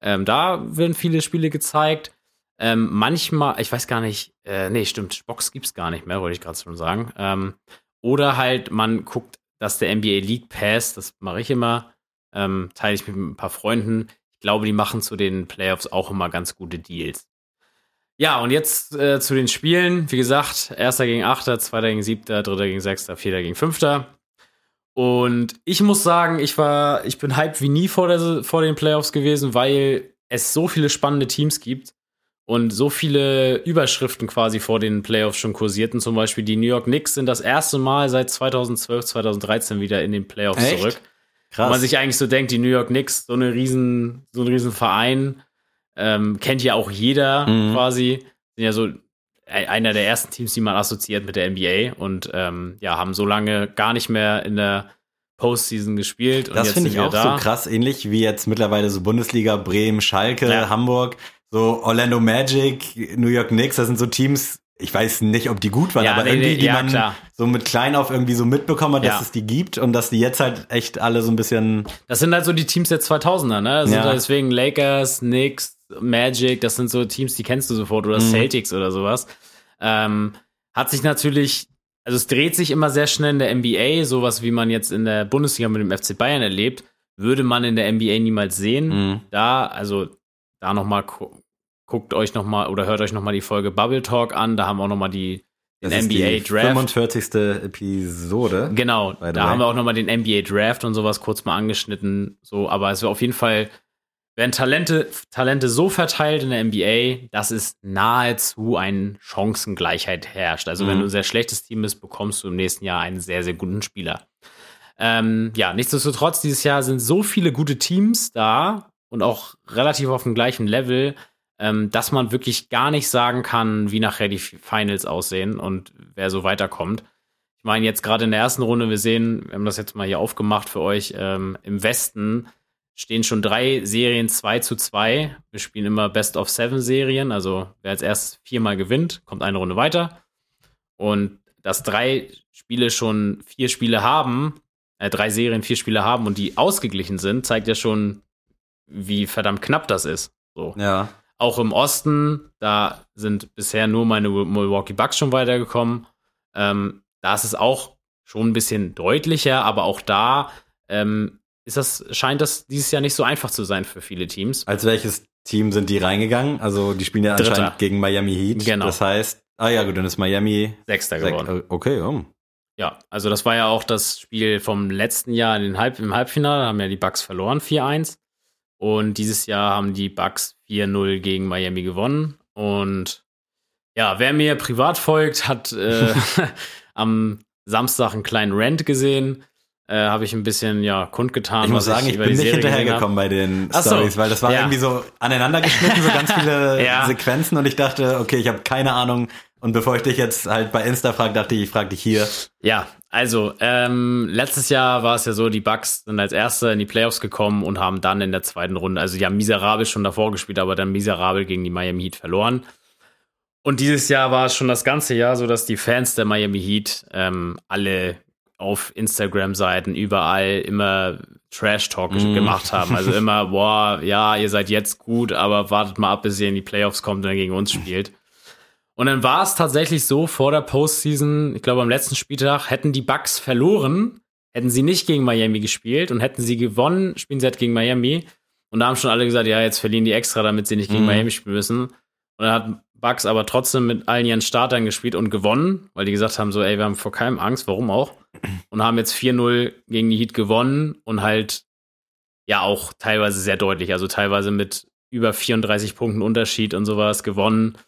Ähm, da werden viele Spiele gezeigt. Ähm, manchmal, ich weiß gar nicht, äh, nee, stimmt, Box gibt's gar nicht mehr, wollte ich gerade schon sagen. Ähm, oder halt, man guckt, dass der NBA League Pass, das mache ich immer, ähm, teile ich mit ein paar Freunden. Ich glaube, die machen zu den Playoffs auch immer ganz gute Deals. Ja, und jetzt äh, zu den Spielen. Wie gesagt, erster gegen Achter, zweiter gegen Siebter, dritter gegen Sechster, vierter gegen Fünfter. Und ich muss sagen, ich war, ich bin hyped wie nie vor, der, vor den Playoffs gewesen, weil es so viele spannende Teams gibt und so viele Überschriften quasi vor den Playoffs schon kursierten. Zum Beispiel die New York Knicks sind das erste Mal seit 2012, 2013 wieder in den Playoffs Echt? zurück. Wo Krass. man sich eigentlich so denkt, die New York Knicks, so eine riesen, so ein riesen Verein, ähm, kennt ja auch jeder Mhm. quasi. Sind ja so e- einer der ersten Teams, die man assoziiert mit der NBA und ähm, ja, haben so lange gar nicht mehr in der Postseason gespielt. Das finde ich auch da. so krass, ähnlich wie jetzt mittlerweile so Bundesliga, Bremen, Schalke, Ja. Hamburg, so Orlando Magic, New York Knicks, das sind so Teams, ich weiß nicht, ob die gut waren, Ja, aber nee, irgendwie, die ja, man klar. so mit klein auf irgendwie so mitbekommen hat, dass Ja. es die gibt und dass die jetzt halt echt alle so ein bisschen, Das sind halt so die Teams der 2000er, ne? Das sind halt deswegen Lakers, Knicks, Magic, das sind so Teams, die kennst du sofort oder Mhm. Celtics oder sowas. Ähm, hat sich natürlich, also es dreht sich immer sehr schnell in der NBA, sowas wie man jetzt in der Bundesliga mit dem FC Bayern erlebt, würde man in der NBA niemals sehen. Mhm. Da, also da noch mal gu guckt euch noch mal oder hört euch noch mal die Folge Bubble Talk an, da haben wir auch noch mal die den das NBA die Draft 45. Episode. Genau, da way. haben wir auch nochmal den NBA Draft und sowas kurz mal angeschnitten. So, aber es wäre auf jeden Fall, werden Talente, Talente so verteilt in der NBA, dass es nahezu eine Chancengleichheit herrscht. Also, wenn Mhm. du ein sehr schlechtes Team bist, bekommst du im nächsten Jahr einen sehr, sehr guten Spieler. Ähm, ja, nichtsdestotrotz, dieses Jahr sind so viele gute Teams da und auch relativ auf dem gleichen Level, ähm, dass man wirklich gar nicht sagen kann, wie nachher die Finals aussehen und wer so weiterkommt. Ich meine, jetzt gerade in der ersten Runde, wir sehen, wir haben das jetzt mal hier aufgemacht für euch, ähm, im Westen stehen schon drei Serien 2 zu 2. Wir spielen immer Best of Seven Serien, also wer als erstes viermal gewinnt, kommt eine Runde weiter. Und dass drei Spiele schon vier Spiele haben, äh, drei Serien vier Spiele haben und die ausgeglichen sind, zeigt ja schon, wie verdammt knapp das ist. So. Ja. Auch im Osten, da sind bisher nur meine Milwaukee Bucks schon weitergekommen. Ähm, da ist es auch schon ein bisschen deutlicher, aber auch da ähm, ist das, scheint das dieses Jahr nicht so einfach zu sein für viele Teams. Als welches Team sind die reingegangen? Also die spielen ja Dritter. anscheinend gegen Miami Heat. Genau. Das heißt, ah ja, gut, dann ist Miami Sechster sech- geworden. äh, Okay, oh. Ja, also das war ja auch das Spiel vom letzten Jahr in den Halb, im Halbfinale, da haben ja die Bucks verloren 4-1 und dieses Jahr haben die Bucks 4-0 gegen Miami gewonnen und ja, wer mir privat folgt, hat äh, [LAUGHS] [LAUGHS] am Samstag einen kleinen Rant gesehen. Äh, habe ich ein bisschen ja kundgetan. Ich muss sagen, ich über bin nicht hinterhergekommen bei den Ach so. Stories, weil das war Ja. irgendwie so aneinander geschnitten, so ganz viele [LAUGHS] Ja. Sequenzen und ich dachte, okay, ich habe keine Ahnung. Und bevor ich dich jetzt halt bei Insta frage, dachte ich, ich frage dich hier. Ja, also ähm, letztes Jahr war es ja so, die Bucks sind als Erste in die Playoffs gekommen und haben dann in der zweiten Runde, also die haben miserabel schon davor gespielt, aber dann miserabel gegen die Miami Heat verloren. Und dieses Jahr war es schon das ganze Jahr so, dass die Fans der Miami Heat ähm, alle auf Instagram-Seiten überall immer Trash-Talk Mm. gemacht haben. Also immer, [LAUGHS] boah, ja, ihr seid jetzt gut, aber wartet mal ab, bis ihr in die Playoffs kommt und dann gegen uns spielt. Und dann war es tatsächlich so, vor der Postseason, ich glaube am letzten Spieltag, hätten die Bucks verloren, hätten sie nicht gegen Miami gespielt und hätten sie gewonnen, spielen sie halt gegen Miami. Und da haben schon alle gesagt, ja, jetzt verlieren die extra, damit sie nicht gegen Mhm. Miami spielen müssen. Und dann hat Bucks aber trotzdem mit allen ihren Startern gespielt und gewonnen, weil die gesagt haben, so, ey, wir haben vor keinem Angst, warum auch? Und haben jetzt 4-0 gegen die Heat gewonnen und halt, ja, auch teilweise sehr deutlich, also teilweise mit über 34 Punkten Unterschied und sowas gewonnen.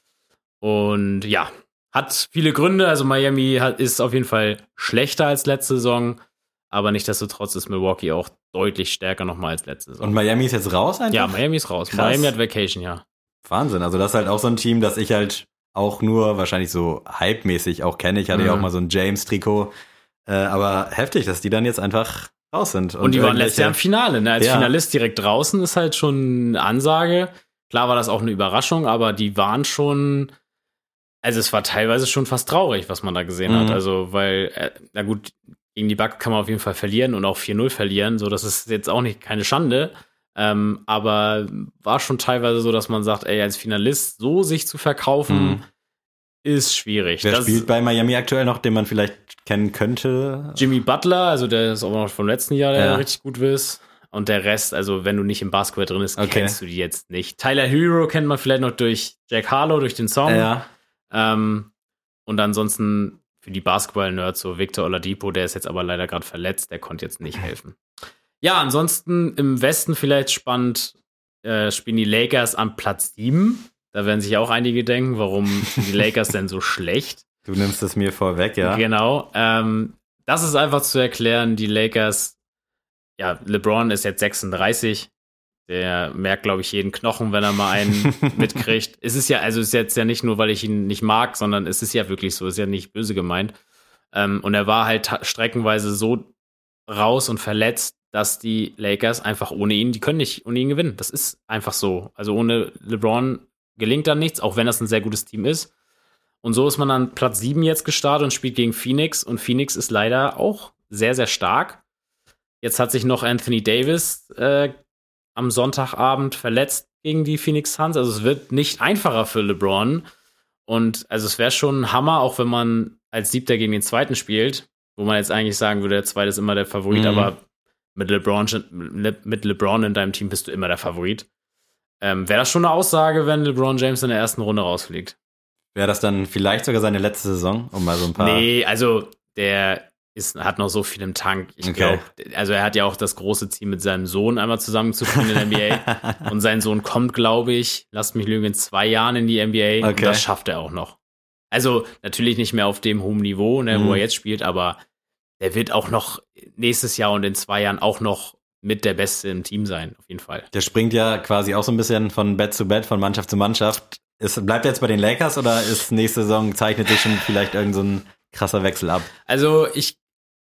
Und ja, hat viele Gründe. Also Miami hat, ist auf jeden Fall schlechter als letzte Saison, aber nichtsdestotrotz ist Milwaukee auch deutlich stärker nochmal als letzte Saison. Und Miami ist jetzt raus einfach? ja, Miami ist raus. Krass. Miami hat Vacation, ja. Wahnsinn. Also das ist halt auch so ein Team, das ich halt auch nur wahrscheinlich so hype-mäßig auch kenne. Ich hatte ja Mhm. auch mal so ein James-Trikot. Äh, aber heftig, dass die dann jetzt einfach raus sind. Und, die waren letztes Jahr im Finale. Ne? Als Ja. Finalist direkt draußen ist halt schon eine Ansage. Klar war das auch eine Überraschung, aber die waren schon. Also es war teilweise schon fast traurig, was man da gesehen hat. Mhm. Also, weil, äh, na gut, gegen die Bucks kann man auf jeden Fall verlieren und auch 4-0 verlieren. So, das ist jetzt auch nicht keine Schande. Ähm, aber war schon teilweise so, dass man sagt, ey, als Finalist so sich zu verkaufen, Mhm. ist schwierig. Wer Das- spielt bei Miami aktuell noch, den man vielleicht kennen könnte? Jimmy Butler, also der ist auch noch vom letzten Jahr, der Ja. richtig gut ist. Und der Rest, also wenn du nicht im Basketball drin bist, Okay. kennst du die jetzt nicht. Tyler Hero kennt man vielleicht noch durch Jack Harlow, durch den Song. Ja. Ähm, und ansonsten für die Basketball-Nerds so Victor Oladipo, der ist jetzt aber leider gerade verletzt, der konnte jetzt nicht helfen. Ja, ansonsten im Westen vielleicht spannend, äh, spielen die Lakers am Platz 7. Da werden sich auch einige denken, warum sind die Lakers denn so schlecht? [LAUGHS] Du nimmst es mir vorweg, ja. Genau. Ähm, das ist einfach zu erklären. Die Lakers, ja, LeBron ist jetzt 36. Der merkt, glaube ich, jeden Knochen, wenn er mal einen [LAUGHS] mitkriegt. Es ist ja, also es ist jetzt ja nicht nur, weil ich ihn nicht mag, sondern es ist ja wirklich so, es ist ja nicht böse gemeint. Ähm, und er war halt streckenweise so raus und verletzt, dass die Lakers einfach ohne ihn, die können nicht ohne ihn gewinnen. Das ist einfach so. Also ohne LeBron gelingt dann nichts, auch wenn das ein sehr gutes Team ist. Und so ist man an Platz 7 jetzt gestartet und spielt gegen Phoenix. Und Phoenix ist leider auch sehr, sehr stark. Jetzt hat sich noch Anthony Davis äh, am Sonntagabend verletzt gegen die Phoenix Suns. Also es wird nicht einfacher für LeBron. Und also es wäre schon ein Hammer, auch wenn man als Siebter gegen den Zweiten spielt, wo man jetzt eigentlich sagen würde, der Zweite ist immer der Favorit, Mhm. aber mit LeBron, mit LeBron in deinem Team bist du immer der Favorit. Ähm, wäre das schon eine Aussage, wenn LeBron James in der ersten Runde rausfliegt? Wäre das dann vielleicht sogar seine letzte Saison, um mal so ein paar. Nee, also der ist, hat noch so viel im Tank. Ich Okay. glaube, also er hat ja auch das große Ziel, mit seinem Sohn einmal zusammen zu spielen in der NBA. [LAUGHS] Und sein Sohn kommt, glaube ich, lasst mich lügen, in zwei Jahren in die NBA. Und Okay. das schafft er auch noch. Also natürlich nicht mehr auf dem hohen Niveau, ne, Mhm. wo er jetzt spielt, aber der wird auch noch nächstes Jahr und in zwei Jahren auch noch mit der Beste im Team sein, auf jeden Fall. Der springt ja quasi auch so ein bisschen von Bett zu Bett, von Mannschaft zu Mannschaft. Ist, bleibt er jetzt bei den Lakers oder ist nächste Saison, zeichnet sich schon vielleicht irgend so ein krasser Wechsel ab? Also ich,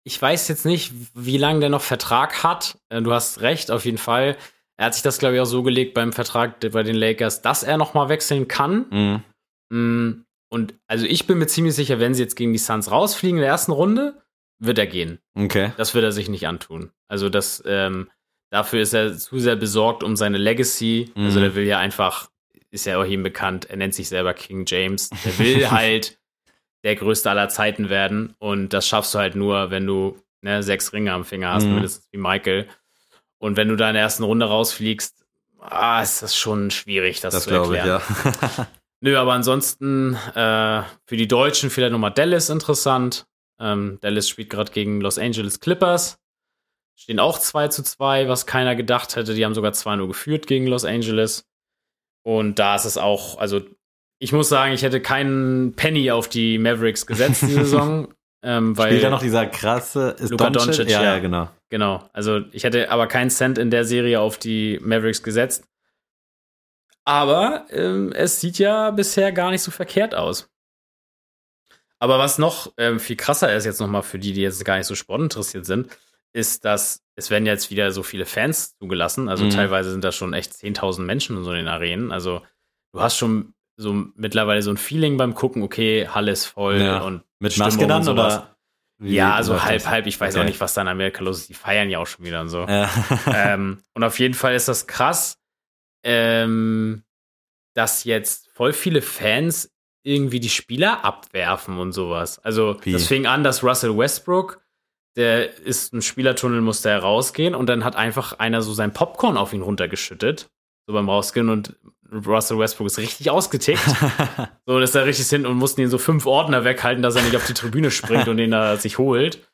ich weiß jetzt nicht, wie lange der noch Vertrag hat. Äh, Du hast recht, auf jeden Fall. Er hat sich das, glaube ich, auch so gelegt beim Vertrag bei den Lakers, dass er noch mal wechseln kann. Mhm. Mm, Und also ich bin mir ziemlich sicher, wenn sie jetzt gegen die Suns rausfliegen in der ersten Runde, wird er gehen. Okay. Das wird er sich nicht antun. Also das, ähm, dafür ist er zu sehr besorgt um seine Legacy. Also Mhm. der will ja einfach, ist ja auch ihm bekannt, er nennt sich selber King James. Der will [LAUGHS] halt der größte aller Zeiten werden. Und das schaffst du halt nur, wenn du ne, sechs Ringe am Finger hast, Mhm. mindestens wie Michael. Und wenn du da in der ersten Runde rausfliegst, ah, ist das schon schwierig, das, Das zu glaube ich, erklären. ja. [LAUGHS] Nö, aber ansonsten äh, für die Deutschen vielleicht nochmal Dallas interessant. Ähm, Dallas spielt gerade gegen Los Angeles Clippers. Stehen auch 2 zu 2, was keiner gedacht hätte. Die haben sogar 2-0 geführt gegen Los Angeles. Und da ist es auch, also ich muss sagen, ich hätte keinen Penny auf die Mavericks gesetzt diese [LAUGHS] Saison. ähm, weil Spielt da noch dieser krasse ist Luka Doncic? Doncic, ja, ja. ja, genau. Genau. Also ich hätte aber keinen Cent in der Serie auf die Mavericks gesetzt. Aber ähm, es sieht ja bisher gar nicht so verkehrt aus. Aber was noch ähm, viel krasser ist jetzt nochmal für die, die jetzt gar nicht so sportinteressiert sind, ist, dass es werden jetzt wieder so viele Fans zugelassen. Also Mhm. teilweise sind da schon echt 10.000 Menschen in so den Arenen. Also du hast schon so mittlerweile so ein Feeling beim Gucken, okay, Halle ist voll Ja. und Mit Stimmung Maske dann oder? Ja, also läuft halb, halb. Ich weiß Okay. auch nicht, was da in Amerika los ist. Die feiern ja auch schon wieder und so. Ja. [LAUGHS] ähm, und auf jeden Fall ist das krass, ähm, dass jetzt voll viele Fans irgendwie die Spieler abwerfen und sowas. Also Wie? das fing an, dass Russell Westbrook, der ist ein Spielertunnel, musste herausgehen und dann hat einfach einer so sein Popcorn auf ihn runtergeschüttet, so beim Rausgehen und Russell Westbrook ist richtig ausgetickt. [LAUGHS] so, und ist da richtig hin und mussten ihn so fünf Ordner weghalten, dass er nicht auf die Tribüne springt und den da sich holt.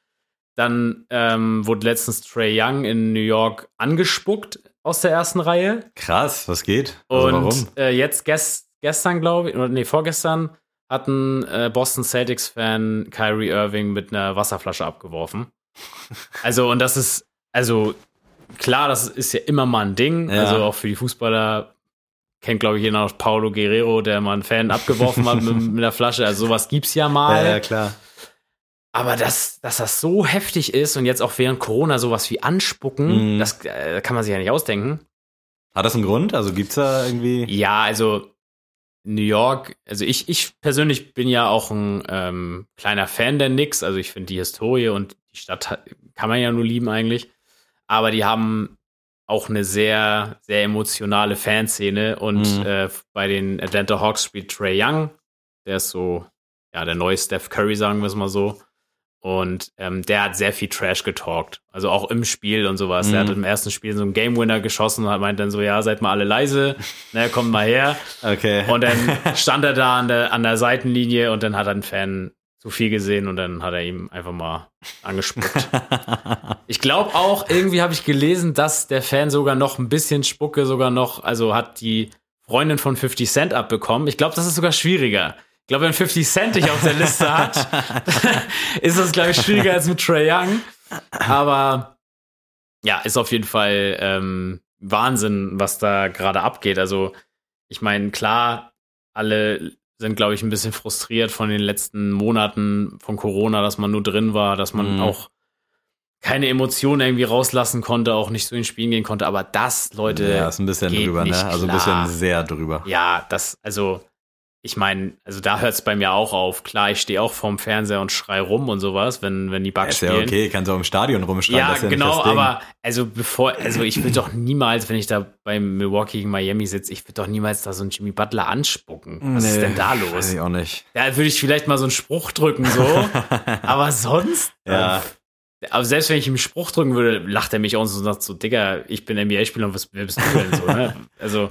Dann ähm, wurde letztens Trey Young in New York angespuckt aus der ersten Reihe. Krass, was geht? Also Und warum? äh, jetzt gest, gestern, glaube ich, oder nee, vorgestern hat ein äh, Boston Celtics-Fan Kyrie Irving mit einer Wasserflasche abgeworfen. [LAUGHS] Also, und das ist, also klar, das ist ja immer mal ein Ding. Ja. Also auch für die Fußballer kennt, glaube ich, jeder noch Paulo Guerrero, der mal einen Fan [LAUGHS] abgeworfen hat mit, mit einer Flasche. Also sowas gibt's ja mal. Ja, ja, klar. Aber dass, dass das so heftig ist und jetzt auch während Corona sowas wie anspucken, Mhm. das äh, kann man sich ja nicht ausdenken. Hat das einen Grund? Also gibt's da irgendwie. Ja, also New York, also ich, ich persönlich bin ja auch ein ähm, kleiner Fan der Knicks. Also ich finde die Historie und die Stadt kann man ja nur lieben eigentlich. Aber die haben auch eine sehr, sehr emotionale Fanszene. Und Mhm. äh, bei den Atlanta Hawks spielt Trey Young. Der ist so, ja, der neue Steph Curry, sagen wir es mal so. Und ähm, der hat sehr viel Trash getalkt. Also auch im Spiel und sowas. Der Mhm. hat im ersten Spiel so einen Game Winner geschossen und hat meint dann so, ja, seid mal alle leise, ne, kommt mal her. [LAUGHS] Okay. Und dann [LAUGHS] stand er da an der, an der Seitenlinie und dann hat ein Fan zu viel gesehen und dann hat er ihm einfach mal angespuckt. [LAUGHS] Ich glaube auch, irgendwie habe ich gelesen, dass der Fan sogar noch ein bisschen Spucke sogar noch, also hat die Freundin von 50 Cent abbekommen. Ich glaube, das ist sogar schwieriger. Ich glaube, wenn 50 Cent dich auf der Liste hat, [LAUGHS] ist das, glaube ich, schwieriger als mit Trey Young. Aber ja, ist auf jeden Fall ähm, Wahnsinn, was da gerade abgeht. Also, ich meine, klar, alle sind, glaube ich, ein bisschen frustriert von den letzten Monaten von Corona, dass man nur drin war, dass man Mhm. auch keine Emotionen irgendwie rauslassen konnte, auch nicht so in Spielen gehen konnte. Aber das, Leute, ja, ist ein bisschen drüber, ne? Also ein bisschen sehr drüber. ja, das, also, ich meine, also da hört es bei mir auch auf. Klar, ich stehe auch vorm Fernseher und schrei rum und sowas, wenn, wenn die Bugs ist ja spielen. okay, kannst auch im Stadion rumschreien. Ja, das ist ja genau, aber also bevor, also ich würde doch niemals, wenn ich da bei Milwaukee gegen Miami sitze, ich würde doch niemals da so einen Jimmy Butler anspucken. Was ist Nee, denn da Weiß los? ich auch nicht. Da würde ich vielleicht mal so einen Spruch drücken, so. [LAUGHS] aber sonst? Ja. äh, Aber selbst wenn ich ihm einen Spruch drücken würde, lacht er mich aus und sagt so, Digga, ich bin NBA-Spieler und was wer bist du denn so, ne? [LAUGHS] Also,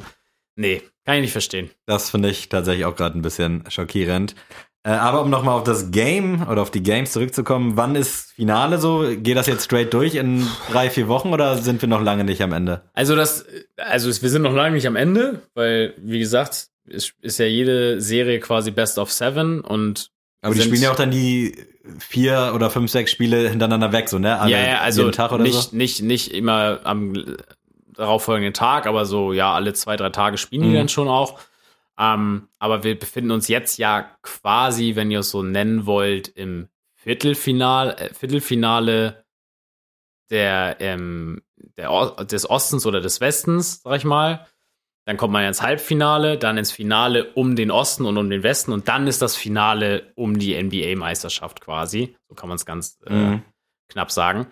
nee, kann ich nicht verstehen. Das finde ich tatsächlich auch gerade ein bisschen schockierend. Äh, aber um nochmal auf das Game oder auf die Games zurückzukommen, wann ist Finale so? Geht das jetzt straight durch in drei, vier Wochen oder sind wir noch lange nicht am Ende? Also das, also wir sind noch lange nicht am Ende, weil, wie gesagt, es ist ja jede Serie quasi Best of Seven und Aber die spielen ja auch dann die vier oder fünf, sechs Spiele hintereinander weg, so, ne? Alle ja, ja, also jeden Tag oder nicht, so? nicht, nicht immer am darauffolgenden Tag, aber so, ja, alle zwei, drei Tage spielen die Mhm. dann schon auch. Ähm, aber wir befinden uns jetzt ja quasi, wenn ihr es so nennen wollt, im Viertelfinale, äh, Viertelfinale der, ähm, der O- des Ostens oder des Westens, sag ich mal. Dann kommt man ins Halbfinale, dann ins Finale um den Osten und um den Westen und dann ist das Finale um die NBA-Meisterschaft quasi. So kann man es ganz äh, Mhm. knapp sagen.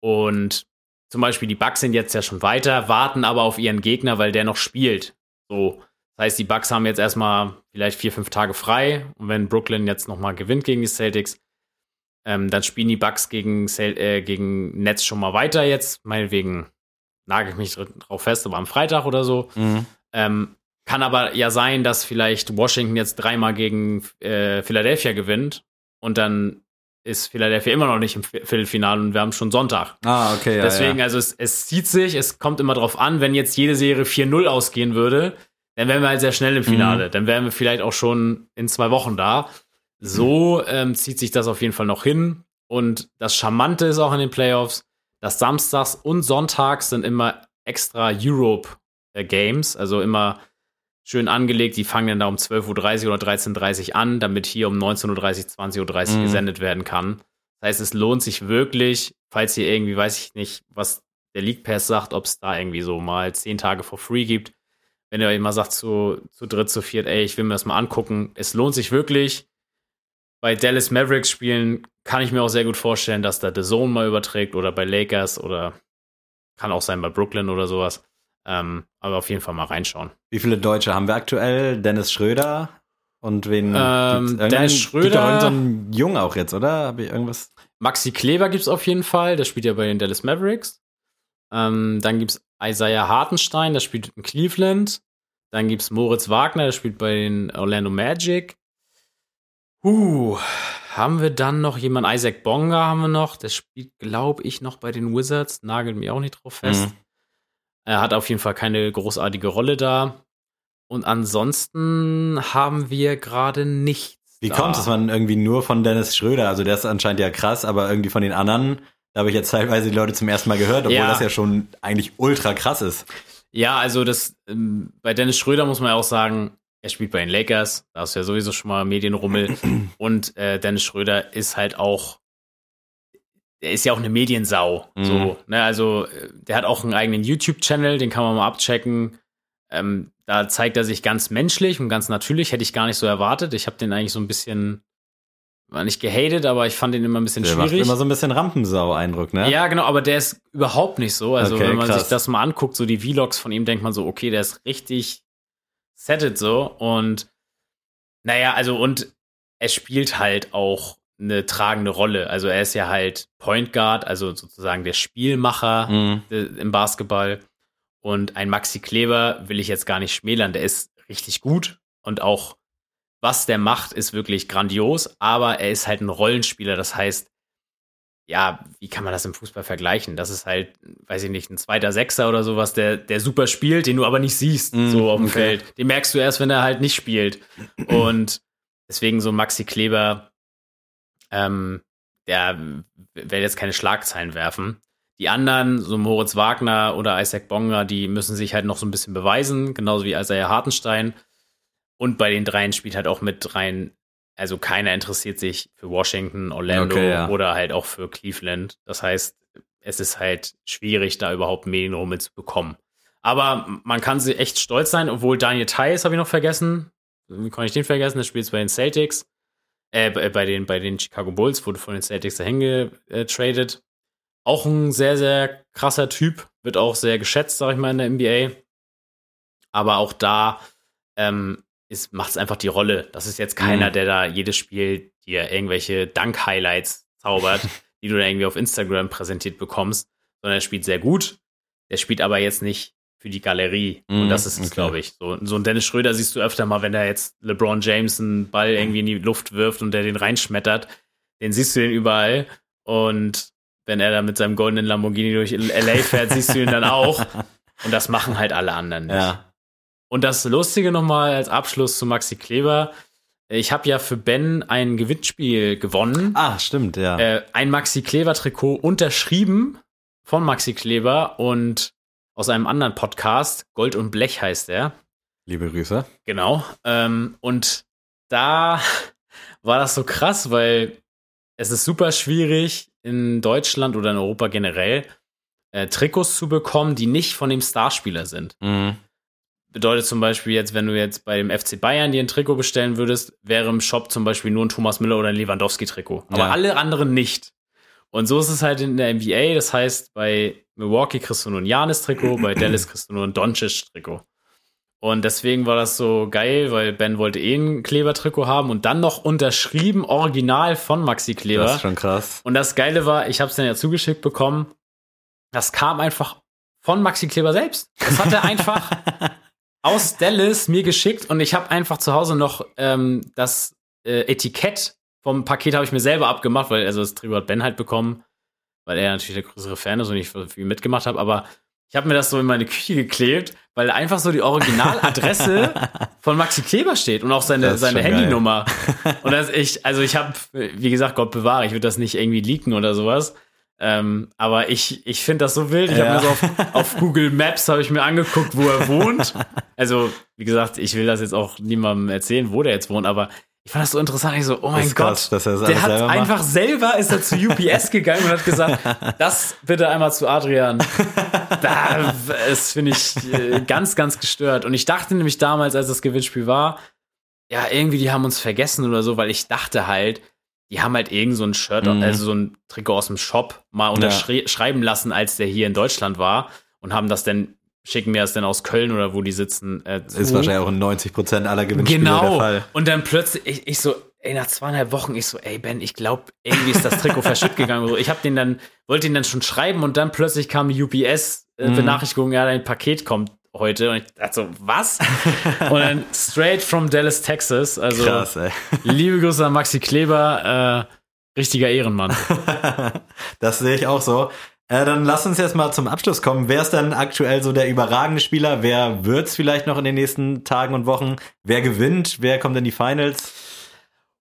Und zum Beispiel die Bucks sind jetzt ja schon weiter, warten aber auf ihren Gegner, weil der noch spielt. So, das heißt, die Bucks haben jetzt erstmal vielleicht vier, fünf Tage frei. Und wenn Brooklyn jetzt nochmal gewinnt gegen die Celtics, ähm, dann spielen die Bucks gegen, Cel äh, gegen Nets schon mal weiter jetzt. Meinetwegen nagel ich mich drauf fest, aber am Freitag oder so. Mhm. Ähm, kann aber ja sein, dass vielleicht Washington jetzt dreimal gegen äh, Philadelphia gewinnt und dann ist Philadelphia immer noch nicht im Viertelfinale und wir haben schon Sonntag. Ah, okay. Ja, Deswegen, ja. also es, es zieht sich, es kommt immer drauf an, wenn jetzt jede Serie 4-0 ausgehen würde, dann wären wir halt sehr schnell im Finale. Dann wären wir vielleicht auch schon in zwei Wochen da. So ähm, zieht sich das auf jeden Fall noch hin. Und das Charmante ist auch in den Playoffs, dass Samstags und Sonntags sind immer extra Europe äh, Games, also immer schön angelegt. Die fangen dann da um 12.30 Uhr oder 13.30 Uhr an, damit hier um 19.30 Uhr, 20.30 Uhr Mhm. gesendet werden kann. Das heißt, es lohnt sich wirklich, falls ihr irgendwie, weiß ich nicht, was der League Pass sagt, ob es da irgendwie so mal zehn Tage for free gibt. Wenn ihr euch mal sagt, zu, zu dritt, zu viert, ey, ich will mir das mal angucken. Es lohnt sich wirklich. Bei Dallas Mavericks Spielen kann ich mir auch sehr gut vorstellen, dass da The Zone mal überträgt oder bei Lakers oder kann auch sein bei Brooklyn oder sowas. Ähm, aber auf jeden Fall mal reinschauen. Wie viele Deutsche haben wir aktuell? Dennis Schröder und wen? Ähm, Dennis Gibt Schröder- irgend so einen Jungen auch jetzt, oder? Habe ich irgendwas? Maxi Kleber gibt's auf jeden Fall, der spielt ja bei den Dallas Mavericks. Ähm, dann gibt's Isaiah Hartenstein, der spielt in Cleveland. Dann gibt's Moritz Wagner, der spielt bei den Orlando Magic. Uh, haben wir dann noch jemanden? Isaac Bonga haben wir noch, der spielt, glaube ich, noch bei den Wizards. Nagelt mich auch nicht drauf fest. Mhm. Er hat auf jeden Fall keine großartige Rolle da. Und ansonsten haben wir gerade nichts. Wie da. kommt es, man irgendwie nur von Dennis Schröder? Also der ist anscheinend ja krass, aber irgendwie von den anderen, da habe ich jetzt teilweise die Leute zum ersten Mal gehört, obwohl Ja. das ja schon eigentlich ultra krass ist. Ja, also das ähm, bei Dennis Schröder muss man ja auch sagen, er spielt bei den Lakers, da ist ja sowieso schon mal Medienrummel [CLEARS THROAT] und äh, Dennis Schröder ist halt auch er ist ja auch eine Mediensau, Mhm. so, ne, also äh, der hat auch einen eigenen YouTube Channel, den kann man mal abchecken. Ähm, da zeigt er sich ganz menschlich und ganz natürlich, hätte ich gar nicht so erwartet. Ich habe den eigentlich so ein bisschen war nicht gehatet, aber ich fand ihn immer ein bisschen Der macht schwierig. immer so ein bisschen Rampensau-Eindruck, ne? Ja, genau, aber der ist überhaupt nicht so. Also, Okay, wenn man krass. sich das mal anguckt, so die Vlogs von ihm, denkt man so, okay, der ist richtig settet so. Und naja, also, und er spielt halt auch eine tragende Rolle. Also, er ist ja halt Point Guard, also sozusagen der Spielmacher Mhm. im Basketball. Und ein Maxi Kleber will ich jetzt gar nicht schmälern, der ist richtig gut und auch was der macht, ist wirklich grandios, aber er ist halt ein Rollenspieler. Das heißt, ja, wie kann man das im Fußball vergleichen? Das ist halt, weiß ich nicht, ein zweiter Sechser oder sowas, der, der super spielt, den du aber nicht siehst, Mm, so auf dem okay. Feld. Den merkst du erst, wenn er halt nicht spielt. Und deswegen so Maxi Kleber, ähm, der will jetzt keine Schlagzeilen werfen. Die anderen, so Moritz Wagner oder Isaac Bonga, die müssen sich halt noch so ein bisschen beweisen, genauso wie Isaiah Hartenstein. Und bei den dreien spielt halt auch mit rein, also keiner interessiert sich für Washington, Orlando Okay, ja. oder halt auch für Cleveland. Das heißt, es ist halt schwierig, da überhaupt Medienrummel zu bekommen. Aber man kann sie echt stolz sein, obwohl Daniel Theiss habe ich noch vergessen. Wie kann ich den vergessen? Der spielt bei den Celtics. Äh, bei bei den, bei den Chicago Bulls, wurde von den Celtics dahin getradet. Auch ein sehr, sehr krasser Typ. Wird auch sehr geschätzt, sag ich mal, in der NBA. Aber auch da ähm, macht es einfach die Rolle. Das ist jetzt keiner, Mhm. der da jedes Spiel dir irgendwelche Dank-Highlights zaubert, [LAUGHS] die du dann irgendwie auf Instagram präsentiert bekommst, sondern er spielt sehr gut. Der spielt aber jetzt nicht für die Galerie. Und Mhm, das ist es, okay. glaube ich. So, so ein Dennis Schröder siehst du öfter mal, wenn er jetzt LeBron James einen Ball irgendwie in die Luft wirft und der den reinschmettert. Den siehst du den überall. Und wenn er da mit seinem goldenen Lamborghini durch LA fährt, siehst du ihn dann auch. [LAUGHS] Und das machen halt alle anderen nicht. Ja. Und das Lustige nochmal als Abschluss zu Maxi Kleber. Ich habe ja für Ben ein Gewinnspiel gewonnen. Ah, stimmt, ja. Äh, ein Maxi Kleber Trikot unterschrieben von Maxi Kleber und aus einem anderen Podcast. Gold und Blech heißt er. Liebe Grüße. Genau. Ähm, und da [LAUGHS] war das so krass, weil es ist super schwierig in Deutschland oder in Europa generell äh, Trikots zu bekommen, die nicht von dem Starspieler sind. Mhm. Bedeutet zum Beispiel jetzt, wenn du jetzt bei dem FC Bayern dir ein Trikot bestellen würdest, wäre im Shop zum Beispiel nur ein Thomas Müller oder ein Lewandowski-Trikot. Aber Ja. alle anderen nicht. Und so ist es halt in der NBA. Das heißt, bei Milwaukee kriegst du nur ein Janis-Trikot, bei [CLEARS THROAT] Dallas kriegst du nur ein Doncic-Trikot. Und deswegen war das so geil, weil Ben wollte eh ein Kleber-Trikot haben und dann noch unterschrieben, original von Maxi Kleber. Das ist schon krass. Und das Geile war, ich habe es dann ja zugeschickt bekommen, das kam einfach von Maxi Kleber selbst. Das hat er einfach [LAUGHS] aus Dallas mir geschickt und ich habe einfach zu Hause noch ähm, das äh, Etikett vom Paket habe ich mir selber abgemacht, weil also das Trikot hat Ben halt bekommen, weil er natürlich der größere Fan ist und ich viel mitgemacht habe, aber ich habe mir das so in meine Küche geklebt, weil einfach so die Originaladresse [LAUGHS] von Maxi Kleber steht und auch seine, seine Handynummer. [LAUGHS] Und das ich, also ich habe, wie gesagt, Gott bewahre, ich würde das nicht irgendwie leaken oder sowas. Ähm, aber ich, ich finde das so wild. Ich Ja. habe mir so auf, auf Google Maps habe ich mir angeguckt, wo er wohnt. [LAUGHS] Also, wie gesagt, ich will das jetzt auch niemandem erzählen, wo der jetzt wohnt, aber ich fand das so interessant. Ich so, oh mein ist Gott, krass, dass er das der hat selber macht. einfach selber ist er zu UPS gegangen und hat gesagt, [LAUGHS] das bitte einmal zu Adrian. Da, das finde ich äh, ganz, ganz gestört. Und ich dachte nämlich damals, als das Gewinnspiel war, ja, irgendwie, die haben uns vergessen oder so, weil ich dachte halt, die haben halt irgend so ein Shirt, Mhm. also so ein Trikot aus dem Shop mal unterschreiben lassen, als der hier in Deutschland war und haben das dann, schicken mir das dann aus Köln oder wo die sitzen. Äh. Ist wahrscheinlich auch in 90% aller Gewinnspiele der Genau. Fall. Und dann plötzlich, ich, ich so, ey, nach zweieinhalb Wochen, ich so, ey, Ben, ich glaube, irgendwie ist das Trikot [LAUGHS] verschütt gegangen. So, Ich habe den dann, wollte ihn dann schon schreiben und dann plötzlich kam die Mhm. UPS-Benachrichtigung, ja, dein Paket kommt heute. Und ich dachte so, was? [LAUGHS] und dann straight from Dallas, Texas. Also, Krass, ey. liebe Grüße an Maxi Kleber, äh, richtiger Ehrenmann. [LAUGHS] Das sehe ich auch so. Äh, dann lass uns jetzt mal zum Abschluss kommen. Wer ist denn aktuell so der überragende Spieler? Wer wird's vielleicht noch in den nächsten Tagen und Wochen? Wer gewinnt? Wer kommt in die Finals?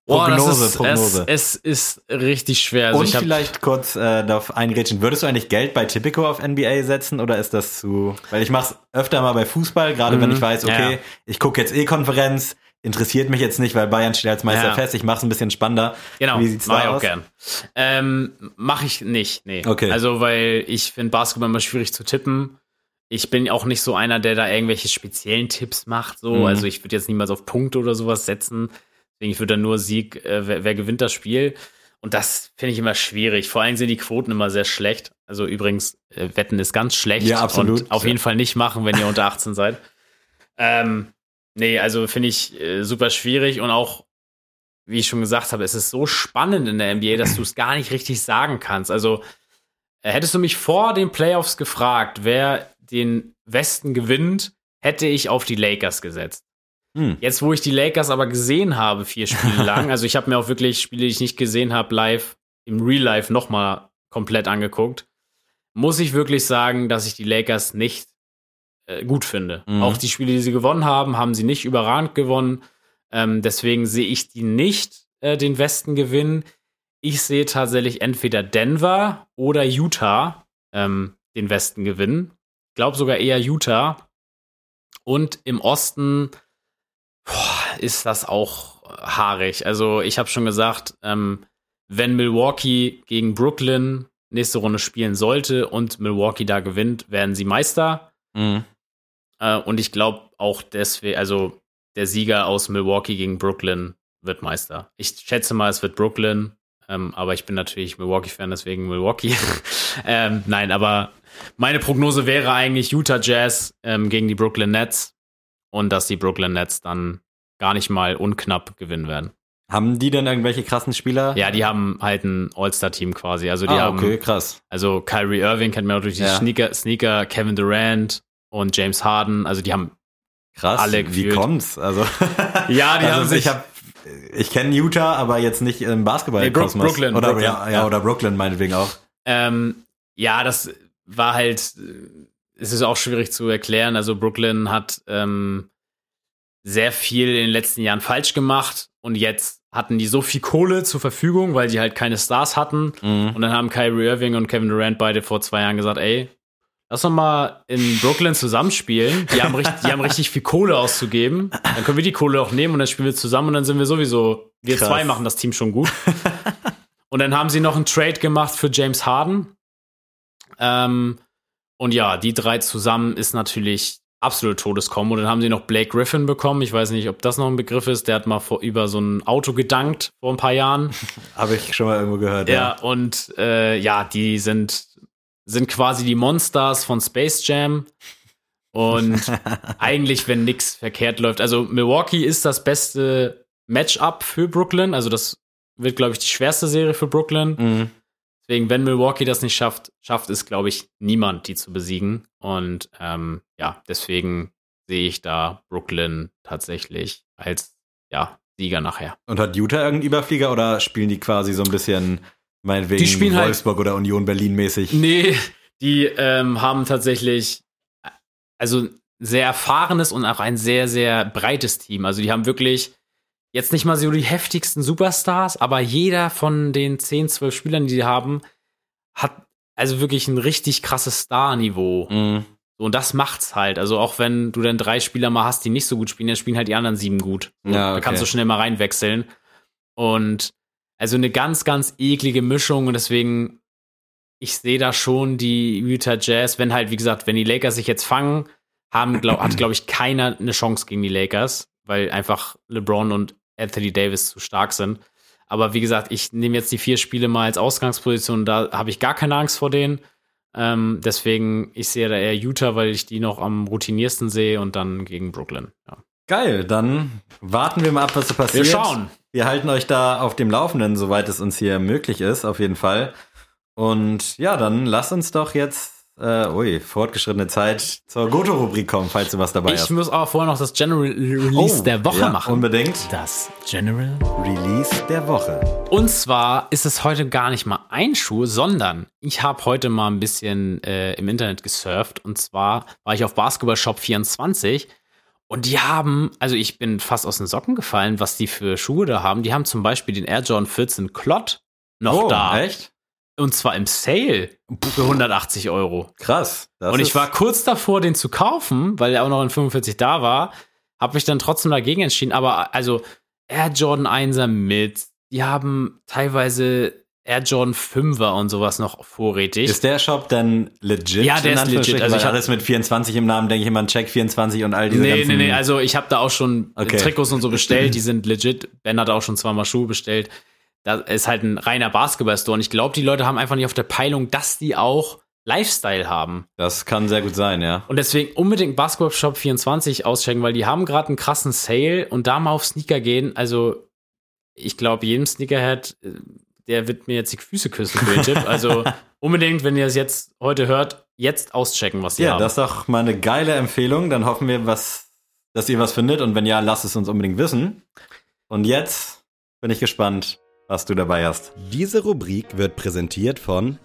Prognose, ist, Prognose. Es, es ist richtig schwer. Also und vielleicht kurz äh, darauf eingrätschen. Würdest du eigentlich Geld bei Tipico auf NBA setzen oder ist das zu. Weil ich mach's öfter mal bei Fußball, gerade wenn Mhm. ich weiß, okay, ja. ich gucke jetzt eh Konferenz, interessiert mich jetzt nicht, weil Bayern steht als Meister Ja. fest, ich mach's ein bisschen spannender. Genau, Wie sieht's mach da ich auch aus? gern. Ähm, mach ich nicht, nee. Okay. Also, weil ich finde Basketball immer schwierig zu tippen. Ich bin auch nicht so einer, der da irgendwelche speziellen Tipps macht. So, Mhm. also ich würde jetzt niemals auf Punkte oder sowas setzen. Deswegen ich würde dann nur Sieg, äh, wer, wer gewinnt das Spiel. Und das finde ich immer schwierig. Vor allem sind die Quoten immer sehr schlecht. Also übrigens, äh, Wetten ist ganz schlecht. Ja, absolut. Und auf jeden Fall nicht machen, wenn ihr unter 18 seid. Ähm, nee, also finde ich äh, super schwierig und auch wie ich schon gesagt habe, es ist so spannend in der NBA, dass du es gar nicht richtig sagen kannst. Also äh, hättest du mich vor den Playoffs gefragt, wer den Westen gewinnt, hätte ich auf die Lakers gesetzt. Hm. Jetzt, wo ich die Lakers aber gesehen habe, vier Spiele [LAUGHS] lang, also ich habe mir auch wirklich Spiele, die ich nicht gesehen habe, live, im Real Life nochmal komplett angeguckt, muss ich wirklich sagen, dass ich die Lakers nicht äh, gut finde. Mhm. Auch die Spiele, die sie gewonnen haben, haben sie nicht überragend gewonnen. Ähm, deswegen sehe ich die nicht äh, den Westen gewinnen. Ich sehe tatsächlich entweder Denver oder Utah ähm, den Westen gewinnen. Ich glaube sogar eher Utah. Und im Osten boah, ist das auch haarig. Also ich habe schon gesagt, ähm, wenn Milwaukee gegen Brooklyn nächste Runde spielen sollte und Milwaukee da gewinnt, werden sie Meister. Mhm. Äh, und ich glaube auch deswegen, also der Sieger aus Milwaukee gegen Brooklyn wird Meister. Ich schätze mal, es wird Brooklyn, ähm, aber ich bin natürlich Milwaukee-Fan, deswegen Milwaukee. [LAUGHS] ähm, nein, aber meine Prognose wäre eigentlich Utah Jazz ähm, gegen die Brooklyn Nets und dass die Brooklyn Nets dann gar nicht mal unknapp gewinnen werden. Haben die denn irgendwelche krassen Spieler? Ja, die haben halt ein All-Star-Team quasi. Also die ah, haben okay, krass. Also Kyrie Irving kennt man auch durch die Ja. Sneaker, Sneaker, Kevin Durant und James Harden. Also die haben Krass. Alle Wie gefühlt. kommt's? Also, [LAUGHS] Ja, die also haben sich- ich hab, ich kenne Utah, aber jetzt nicht im Basketball. Nee, Brook- Brooklyn, Oder, Brooklyn, ja, ja, ja. oder Brooklyn meinetwegen auch. Ähm, ja, das war halt, äh, es ist auch schwierig zu erklären. Also Brooklyn hat ähm, sehr viel in den letzten Jahren falsch gemacht und jetzt hatten die so viel Kohle zur Verfügung, weil die halt keine Stars hatten. Mhm. Und dann haben Kyrie Irving und Kevin Durant beide vor zwei Jahren gesagt, ey, lass doch mal in Brooklyn zusammenspielen. Die haben, richtig, die haben richtig viel Kohle auszugeben. Dann können wir die Kohle auch nehmen und dann spielen wir zusammen und dann sind wir sowieso, wir Krass. zwei machen das Team schon gut. und dann haben sie noch einen Trade gemacht für James Harden. Ähm, und ja, die drei zusammen ist natürlich absolut Todeskombo. Und dann haben sie noch Blake Griffin bekommen. Ich weiß nicht, ob das noch ein Begriff ist. Der hat mal vor über so ein Auto gedankt vor ein paar Jahren. [LAUGHS] Habe ich schon mal irgendwo gehört. Ja, und äh, ja, die sind, sind quasi die Monsters von Space Jam. Und [LAUGHS] eigentlich, wenn nichts verkehrt läuft, also Milwaukee ist das beste Matchup für Brooklyn. Also das wird, glaube ich, die schwerste Serie für Brooklyn. Mhm. Deswegen, wenn Milwaukee das nicht schafft, schafft es, glaube ich, niemand, die zu besiegen. Und ähm, ja, deswegen sehe ich da Brooklyn tatsächlich als ja Sieger nachher. Und hat Utah irgendeinen Überflieger oder spielen die quasi so ein bisschen, meinetwegen, Die spielen halt- Wolfsburg oder Union Berlin mäßig? Nee, die ähm, haben tatsächlich also sehr erfahrenes und auch ein sehr, sehr breites Team. Also die haben wirklich jetzt nicht mal so die heftigsten Superstars, aber jeder von den 10, 12 Spielern, die die haben, hat also wirklich ein richtig krasses Star-Niveau. Mhm. Und das macht's halt. Also auch wenn du dann drei Spieler mal hast, die nicht so gut spielen, dann spielen halt die anderen sieben gut. Ja, Da okay. kannst du schnell mal reinwechseln. Und also eine ganz, ganz eklige Mischung und deswegen, ich sehe da schon die Utah Jazz, wenn halt, wie gesagt, wenn die Lakers sich jetzt fangen, haben, glaub, hat, glaube ich, keiner eine Chance gegen die Lakers, weil einfach LeBron und Anthony Davis zu stark sind. Aber wie gesagt, ich nehme jetzt die vier Spiele mal als Ausgangsposition, da habe ich gar keine Angst vor denen. Ähm, deswegen, ich sehe da eher Utah, weil ich die noch am routiniersten sehe und dann gegen Brooklyn. Ja. Geil, dann warten wir mal ab, was so passiert. Wir schauen. Wir halten euch da auf dem Laufenden, soweit es uns hier möglich ist, auf jeden Fall. Und ja, dann lass uns doch jetzt, äh, ui, fortgeschrittene Zeit zur Goto-Rubrik kommen, falls du was dabei Ich hast. muss aber vorher noch das General Release der Woche Oh, ja, machen. Unbedingt. Das General Release der Woche. Und zwar ist es heute gar nicht mal ein Schuh, sondern ich habe heute mal ein bisschen äh, im Internet gesurft. Und zwar war ich auf Basketball Shop 24 und die haben, also ich bin fast aus den Socken gefallen, was die für Schuhe da haben. Die haben zum Beispiel den Air Jordan 14 Clot noch oh, da. echt? Und zwar im Sale für 180 Euro. Krass. Und ich war kurz davor, den zu kaufen, weil er auch noch in 45 da war. Habe mich dann trotzdem dagegen entschieden. Aber also Air Jordan 1er mit, die haben teilweise Air Jordan 5er und sowas noch vorrätig. Ist der Shop denn legit? Ja, der ist legit. Also Weil ich hab- alles mit 24 im Namen, denke ich immer an Check 24 und all diese nee, ganzen... nee, nee, also ich habe da auch schon Okay. Trikots und so [LAUGHS] bestellt, die sind legit. Ben hat auch schon zweimal Schuhe bestellt. Da ist halt ein reiner Basketball-Store und ich glaube, die Leute haben einfach nicht auf der Peilung, dass die auch Lifestyle haben. Das kann sehr gut sein, ja. Und deswegen unbedingt Basketball Shop 24 auschecken, weil die haben gerade einen krassen Sale und da mal auf Sneaker gehen. Also, ich glaube, jedem Sneakerhead, äh, der wird mir jetzt die Füße küssen für den Tipp. Also, [LAUGHS] unbedingt, wenn ihr es jetzt heute hört, jetzt auschecken, was die Ja, haben. das ist doch mal eine geile Empfehlung. Dann hoffen wir, was, dass ihr was findet. Und wenn ja, lasst es uns unbedingt wissen. Und jetzt bin ich gespannt, was du dabei hast. Diese Rubrik wird präsentiert von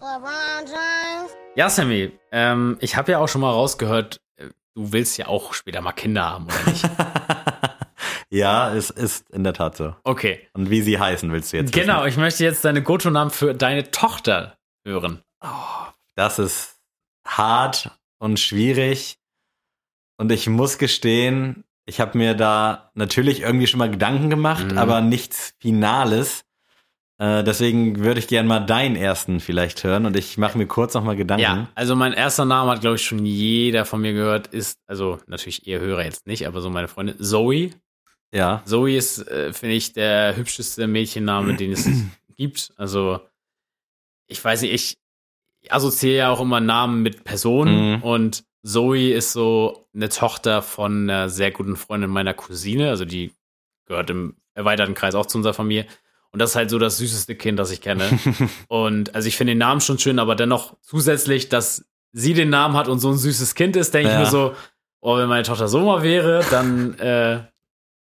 ja, Sammy, ähm, ich habe ja auch schon mal rausgehört, äh, du willst ja auch später mal Kinder haben, oder nicht? [LAUGHS] ja, es ist in der Tat so. Okay. Und wie sie heißen, willst du jetzt Genau, wissen? ich möchte jetzt deine Goto-Namen für deine Tochter hören. Das ist hart und schwierig. Und ich muss gestehen, ich habe mir da natürlich irgendwie schon mal Gedanken gemacht, Mhm. aber nichts Finales. Äh, deswegen würde ich gerne mal deinen ersten vielleicht hören und ich mache mir kurz noch mal Gedanken. Ja, also mein erster Name hat, glaube ich, schon jeder von mir gehört, ist, also natürlich ihr Hörer jetzt nicht, aber so meine Freundin, Zoe. Ja. Zoe ist, äh, finde ich, der hübscheste Mädchenname, den es [CLEARS THROAT] gibt. Also, ich weiß nicht, ich assoziiere ja auch immer Namen mit Personen Mhm. und Zoe ist so eine Tochter von einer sehr guten Freundin meiner Cousine, also die gehört im erweiterten Kreis auch zu unserer Familie. Und das ist halt so das süßeste Kind, das ich kenne. [LAUGHS] Und also ich finde den Namen schon schön, aber dennoch zusätzlich, dass sie den Namen hat und so ein süßes Kind ist, denke Ja. ich mir so, oh, wenn meine Tochter so mal wäre, dann, äh,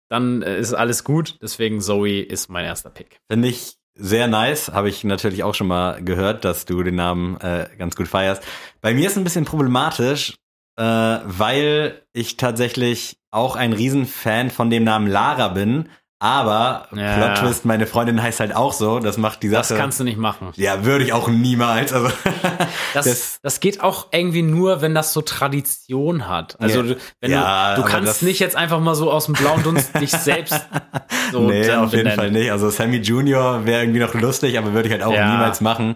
dann äh, ist alles gut. Deswegen Zoe ist mein erster Pick. Finde ich sehr nice. Habe ich natürlich auch schon mal gehört, dass du den Namen äh, ganz gut feierst. Bei mir ist ein bisschen problematisch, äh, weil ich tatsächlich auch ein Riesenfan von dem Namen Lara bin. Aber Ja. Plot Twist, meine Freundin heißt halt auch so. Das macht die Das Sache. kannst du nicht machen. ja, würde ich auch niemals. Also [LAUGHS] Das, Das- das, geht auch irgendwie nur, wenn das so Tradition hat. Also Ja. du, wenn Ja, du, du kannst das- nicht jetzt einfach mal so aus dem blauen Dunst dich [LAUGHS] selbst so nee, auf jeden. Fall nicht. Also Sammy Junior wäre irgendwie noch lustig, aber würde ich halt auch niemals machen.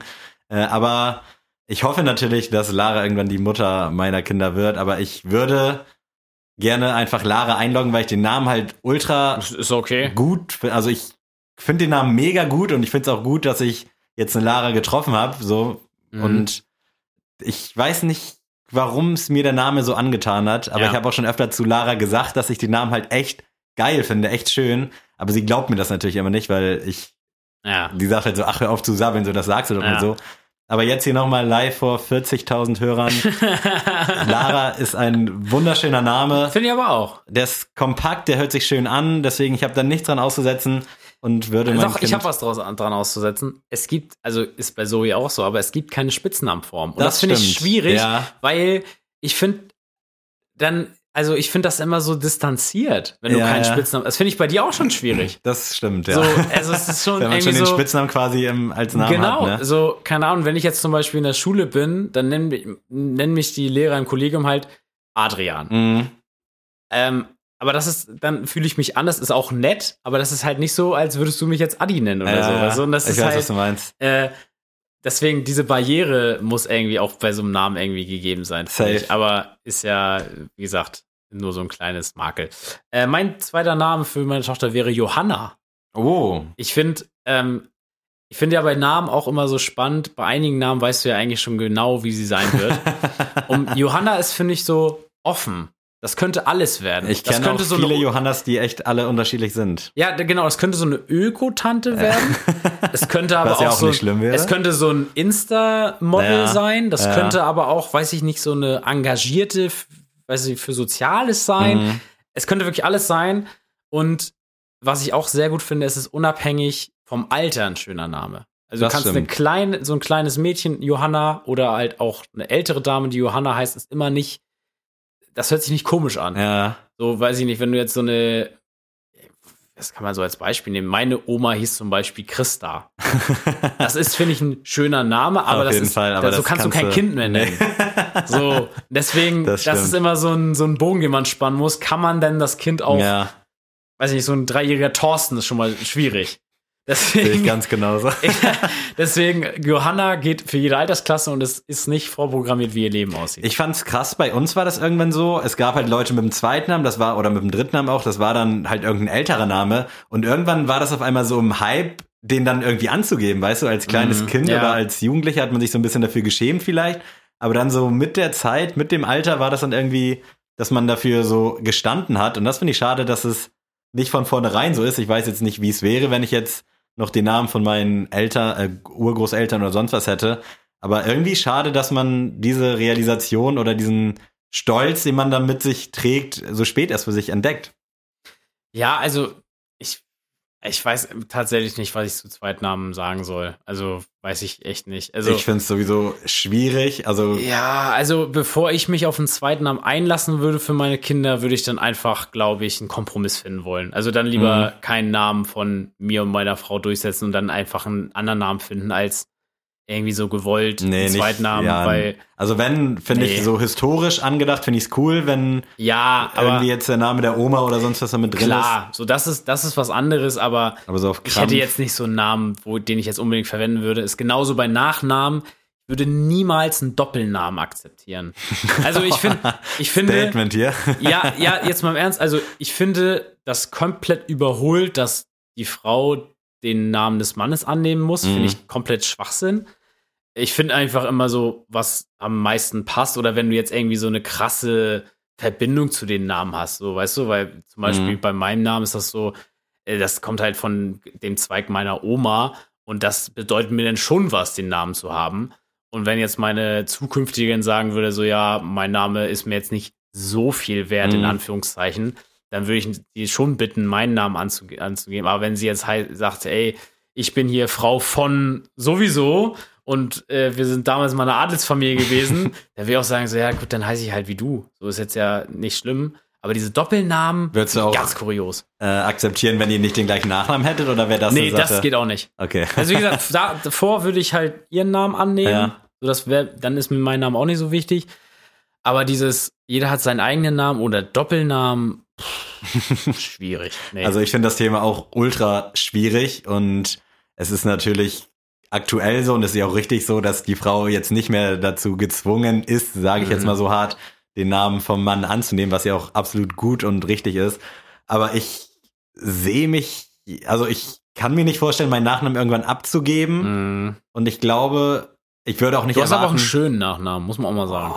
Äh, aber ich hoffe natürlich, dass Lara irgendwann die Mutter meiner Kinder wird. Aber ich würde gerne einfach Lara einloggen, weil ich den Namen halt ultra Ist okay. gut, also ich finde den Namen mega gut und ich finde es auch gut, dass ich jetzt eine Lara getroffen habe. So Mhm. und ich weiß nicht, warum es mir der Name so angetan hat, aber Ja. ich habe auch schon öfter zu Lara gesagt, dass ich den Namen halt echt geil finde, echt schön. Aber sie glaubt mir das natürlich immer nicht, weil ich, Ja. die sagt halt so, ach hör auf zu sabbeln, so das sagst du doch Ja. mal so. Aber jetzt hier nochmal live vor 40.000 Hörern. [LAUGHS] Lara ist ein wunderschöner Name. Finde ich aber auch. Der ist kompakt, der hört sich schön an, deswegen ich habe da nichts dran auszusetzen und würde mein Doch, kind ich habe was draus, dran auszusetzen. Es gibt, also ist bei Zoe auch so, aber es gibt keine Spitznamenform. Und das, Das finde ich schwierig, Ja. weil ich finde dann, also ich finde das immer so distanziert, wenn du Ja, keinen ja. Spitznamen. Das finde ich bei dir auch schon schwierig. Das stimmt, ja. So, also es ist [LAUGHS] schon Wenn man schon den so. Spitznamen quasi im, als Namen genau, hat, ne? so, keine Ahnung, wenn ich jetzt zum Beispiel in der Schule bin, dann nennen, mich- nennen mich die Lehrer im Kollegium halt Adrian. Mhm. Ähm, aber das ist, dann fühle ich mich anders, ist auch nett, aber das ist halt nicht so, als würdest du mich jetzt Adi nennen oder Ja, so. Und das ich ist weiß, halt, was du meinst. äh, deswegen, diese Barriere muss irgendwie auch bei so einem Namen irgendwie gegeben sein. Safe. Aber ist ja, wie gesagt, nur so ein kleines Makel. Äh, mein zweiter Name für meine Tochter wäre Johanna. Oh. Ich finde, ähm, ich finde ja bei Namen auch immer so spannend. Bei einigen Namen weißt du ja eigentlich schon genau, wie sie sein wird. [LAUGHS] Und Johanna ist, finde ich, so offen. Das könnte alles werden. Ich kenne auch so viele Johannas, die echt alle unterschiedlich sind. Ja, genau, es könnte so eine Öko-Tante werden. Es könnte aber [LAUGHS] Was ja auch, auch so, nicht schlimm wäre. es könnte so ein Insta-Model Ja, sein. Das ja. könnte aber auch, weiß ich nicht, so eine engagierte, weiß ich, für Soziales sein. Mhm. Es könnte wirklich alles sein. Und was ich auch sehr gut finde, es ist unabhängig vom Alter ein schöner Name. Also Das du kannst eine kleine, so ein kleines Mädchen, Johanna, oder halt auch eine ältere Dame, die Johanna heißt, ist immer nicht, das hört sich nicht komisch an. Ja. So, weiß ich nicht, wenn du jetzt so eine, das kann man so als Beispiel nehmen. Meine Oma hieß zum Beispiel Christa. [LAUGHS] Das ist, finde ich, ein schöner Name, aber das ist, Fall, aber so das kannst, du kannst kein Kind mehr nennen. So, deswegen, Das das, ist immer so ein, so ein Bogen, den man spannen muss. Kann man denn das Kind auch, Ja, weiß ich nicht, so ein dreijähriger Thorsten ist schon mal schwierig. Sehe ich Deswegen, ganz genauso. [LAUGHS] deswegen, Johanna geht für jede Altersklasse und es ist nicht vorprogrammiert, wie ihr Leben aussieht. Ich fand's krass, bei uns war das irgendwann so, es gab halt Leute mit dem zweiten Namen, das war, oder mit dem dritten Namen auch, das war dann halt irgendein älterer Name und irgendwann war das auf einmal so im Hype, den dann irgendwie anzugeben, weißt du, als kleines Mhm, Kind ja. oder als Jugendlicher hat man sich so ein bisschen dafür geschämt vielleicht, aber dann so mit der Zeit, mit dem Alter war das dann irgendwie, dass man dafür so gestanden hat und das finde ich schade, dass es nicht von vornherein so ist. Ich weiß jetzt nicht, wie es wäre, wenn ich jetzt noch den Namen von meinen Eltern, äh, Urgroßeltern oder sonst was hätte. Aber irgendwie schade, dass man diese Realisation oder diesen Stolz, den man dann mit sich trägt, so spät erst für sich entdeckt. Ja, also ich weiß tatsächlich nicht, was ich zu Zweitnamen sagen soll. Also weiß ich echt nicht. Also ich finde es sowieso schwierig. Also ja, also bevor ich mich auf einen Zweitnamen einlassen würde für meine Kinder, würde ich dann einfach, glaube ich, einen Kompromiss finden wollen. Also dann lieber Mhm. keinen Namen von mir und meiner Frau durchsetzen und dann einfach einen anderen Namen finden als irgendwie so gewollt Nee, einen Zweitnamen, ja, weil also wenn, finde Nee. ich, so historisch angedacht, finde ich es cool, wenn ja, aber irgendwie jetzt der Name der Oma oder sonst was da mit drin klar, so das ist das ist was anderes, aber ist. Aber so Ich hätte jetzt nicht so einen Namen, wo, den ich jetzt unbedingt verwenden würde. Ist genauso bei Nachnamen. Ich würde niemals einen Doppelnamen akzeptieren. Also ich finde, [LAUGHS] ich finde, Statement hier. [LAUGHS] ja, ja, jetzt mal im Ernst. Also ich finde, das komplett überholt, dass die Frau den Namen des Mannes annehmen muss. Mhm. Finde ich komplett Schwachsinn. Ich finde einfach immer so, was am meisten passt oder wenn du jetzt irgendwie so eine krasse Verbindung zu den Namen hast, so weißt du, weil zum Beispiel Mhm. bei meinem Namen ist das so, äh, das kommt halt von dem Zweig meiner Oma und das bedeutet mir dann schon was, den Namen zu haben. Und wenn jetzt meine zukünftigen sagen würde, so ja, mein Name ist mir jetzt nicht so viel wert, in Mhm. Anführungszeichen, dann würde ich die schon bitten, meinen Namen anzuge anzugeben. Aber wenn sie jetzt sagt, ey, ich bin hier Frau von sowieso und äh, wir sind damals mal eine Adelsfamilie gewesen, [LAUGHS] dann würde ich auch sagen, so ja gut, dann heiße ich halt wie du. So ist jetzt ja nicht schlimm. Aber diese Doppelnamen, Würdest du auch ganz kurios. äh, akzeptieren, wenn ihr nicht den gleichen Nachnamen hättet oder wäre das nee, das geht auch nicht. Okay. Also wie gesagt, [LAUGHS] da, davor würde ich halt ihren Namen annehmen. Ja. So, das wär, dann ist mir mein Name auch nicht so wichtig. Aber dieses, jeder hat seinen eigenen Namen oder Doppelnamen, pff, [LAUGHS] schwierig. Nee. Also ich finde das Thema auch ultra schwierig und es ist natürlich aktuell so und es ist ja auch richtig so, dass die Frau jetzt nicht mehr dazu gezwungen ist, sage ich jetzt Mhm. mal so hart, den Namen vom Mann anzunehmen, was ja auch absolut gut und richtig ist. Aber ich sehe mich, also ich kann mir nicht vorstellen, meinen Nachnamen irgendwann abzugeben Mm. und ich glaube, ich würde auch nicht Du hast aber auch erwarten, einen schönen Nachnamen, muss man auch mal sagen.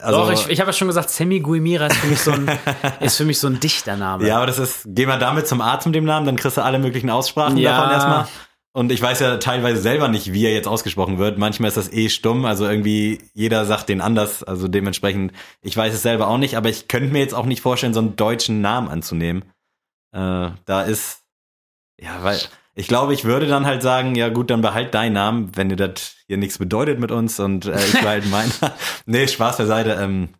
Also, Doch, ich, ich habe ja schon gesagt, Sammy Guimira ist für mich so ein, [LAUGHS] ist für mich so ein Dichtername. Ja, aber das ist, geh mal damit zum Arzt mit dem Namen, dann kriegst du alle möglichen Aussprachen Ja. davon erstmal. Und ich weiß ja teilweise selber nicht, wie er jetzt ausgesprochen wird. Manchmal ist das eh stumm, also irgendwie jeder sagt den anders. Also dementsprechend, ich weiß es selber auch nicht, aber ich könnte mir jetzt auch nicht vorstellen, so einen deutschen Namen anzunehmen. Äh, da ist, ja, weil ich glaube, ich würde dann halt sagen, ja gut, dann behalt deinen Namen, wenn dir das hier nichts bedeutet mit uns und äh, ich behalte meinen. [LAUGHS] nee, Spaß beiseite. Ähm,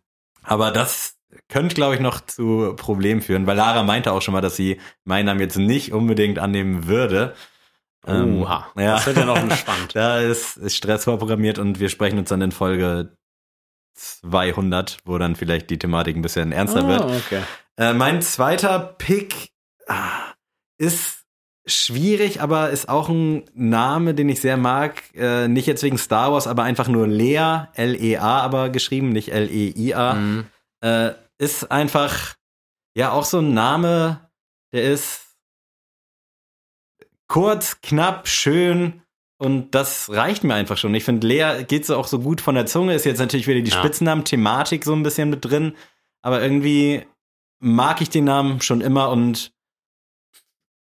aber das könnte, glaube ich, noch zu Problemen führen, weil Lara meinte auch schon mal, dass sie meinen Namen jetzt nicht unbedingt annehmen würde. Ähm, Oha, ja. das wird ja noch [LAUGHS] entspannt. Da ist, ist Stress vorprogrammiert und wir sprechen uns dann in Folge 200, wo dann vielleicht die Thematik ein bisschen ernster wird. Ah, okay. Äh, mein zweiter Pick ah, ist schwierig, aber ist auch ein Name, den ich sehr mag. Äh, nicht jetzt wegen Star Wars, aber einfach nur Lea, L-E-A, aber geschrieben, nicht L-E-I-A. Mhm. Äh, ist einfach, ja, auch so ein Name, der ist kurz, knapp, schön. Und das reicht mir einfach schon. Ich finde, Lea geht so auch so gut von der Zunge. Ist jetzt natürlich wieder die Ja. Spitznamen-Thematik so ein bisschen mit drin. Aber irgendwie mag ich den Namen schon immer und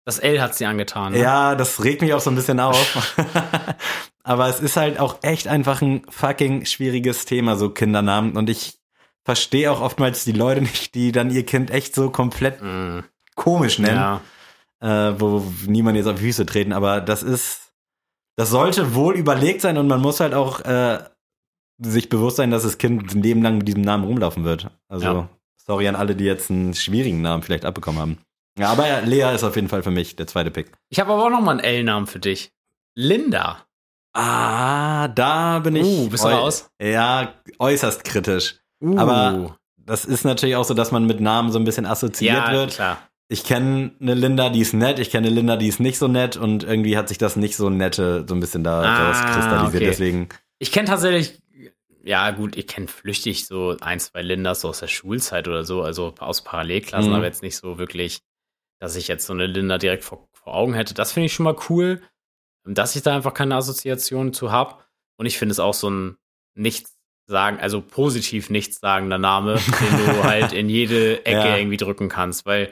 Das L hat sie angetan. Ne? ja, das regt mich auch so ein bisschen auf. [LAUGHS] [LAUGHS] Aber es ist halt auch echt einfach ein fucking schwieriges Thema, so Kindernamen. Und ich verstehe auch oftmals die Leute nicht, die dann ihr Kind echt so komplett Mhm. komisch nennen, ja. äh, wo niemand jetzt auf die Füße treten. Aber das ist, das sollte wohl überlegt sein und man muss halt auch äh, sich bewusst sein, dass das Kind ein Leben lang mit diesem Namen rumlaufen wird. Also, Ja. sorry an alle, die jetzt einen schwierigen Namen vielleicht abbekommen haben. Ja, aber ja, Lea ist auf jeden Fall für mich der zweite Pick. Ich habe aber auch noch mal einen L-Namen für dich. Linda. Ah, da bin ich. Uh, bist du raus? Ja, äußerst kritisch. Uh. Aber das ist natürlich auch so, dass man mit Namen so ein bisschen assoziiert ja, wird. klar. Ich kenne eine Linda, die ist nett, ich kenne eine Linda, die ist nicht so nett und irgendwie hat sich das nicht so nette so ein bisschen da Ah, rauskristallisiert. okay. Deswegen, Ich kenne tatsächlich, ja gut, ich kenne flüchtig so ein, zwei Lindas so aus der Schulzeit oder so, also aus Parallelklassen, Mhm. aber jetzt nicht so wirklich, dass ich jetzt so eine Linda direkt vor, vor Augen hätte. Das finde ich schon mal cool, dass ich da einfach keine Assoziation zu habe. Und ich finde es auch so ein nichts sagen, also positiv nichtssagender Name, den du [LAUGHS] halt in jede Ecke Ja. irgendwie drücken kannst, weil,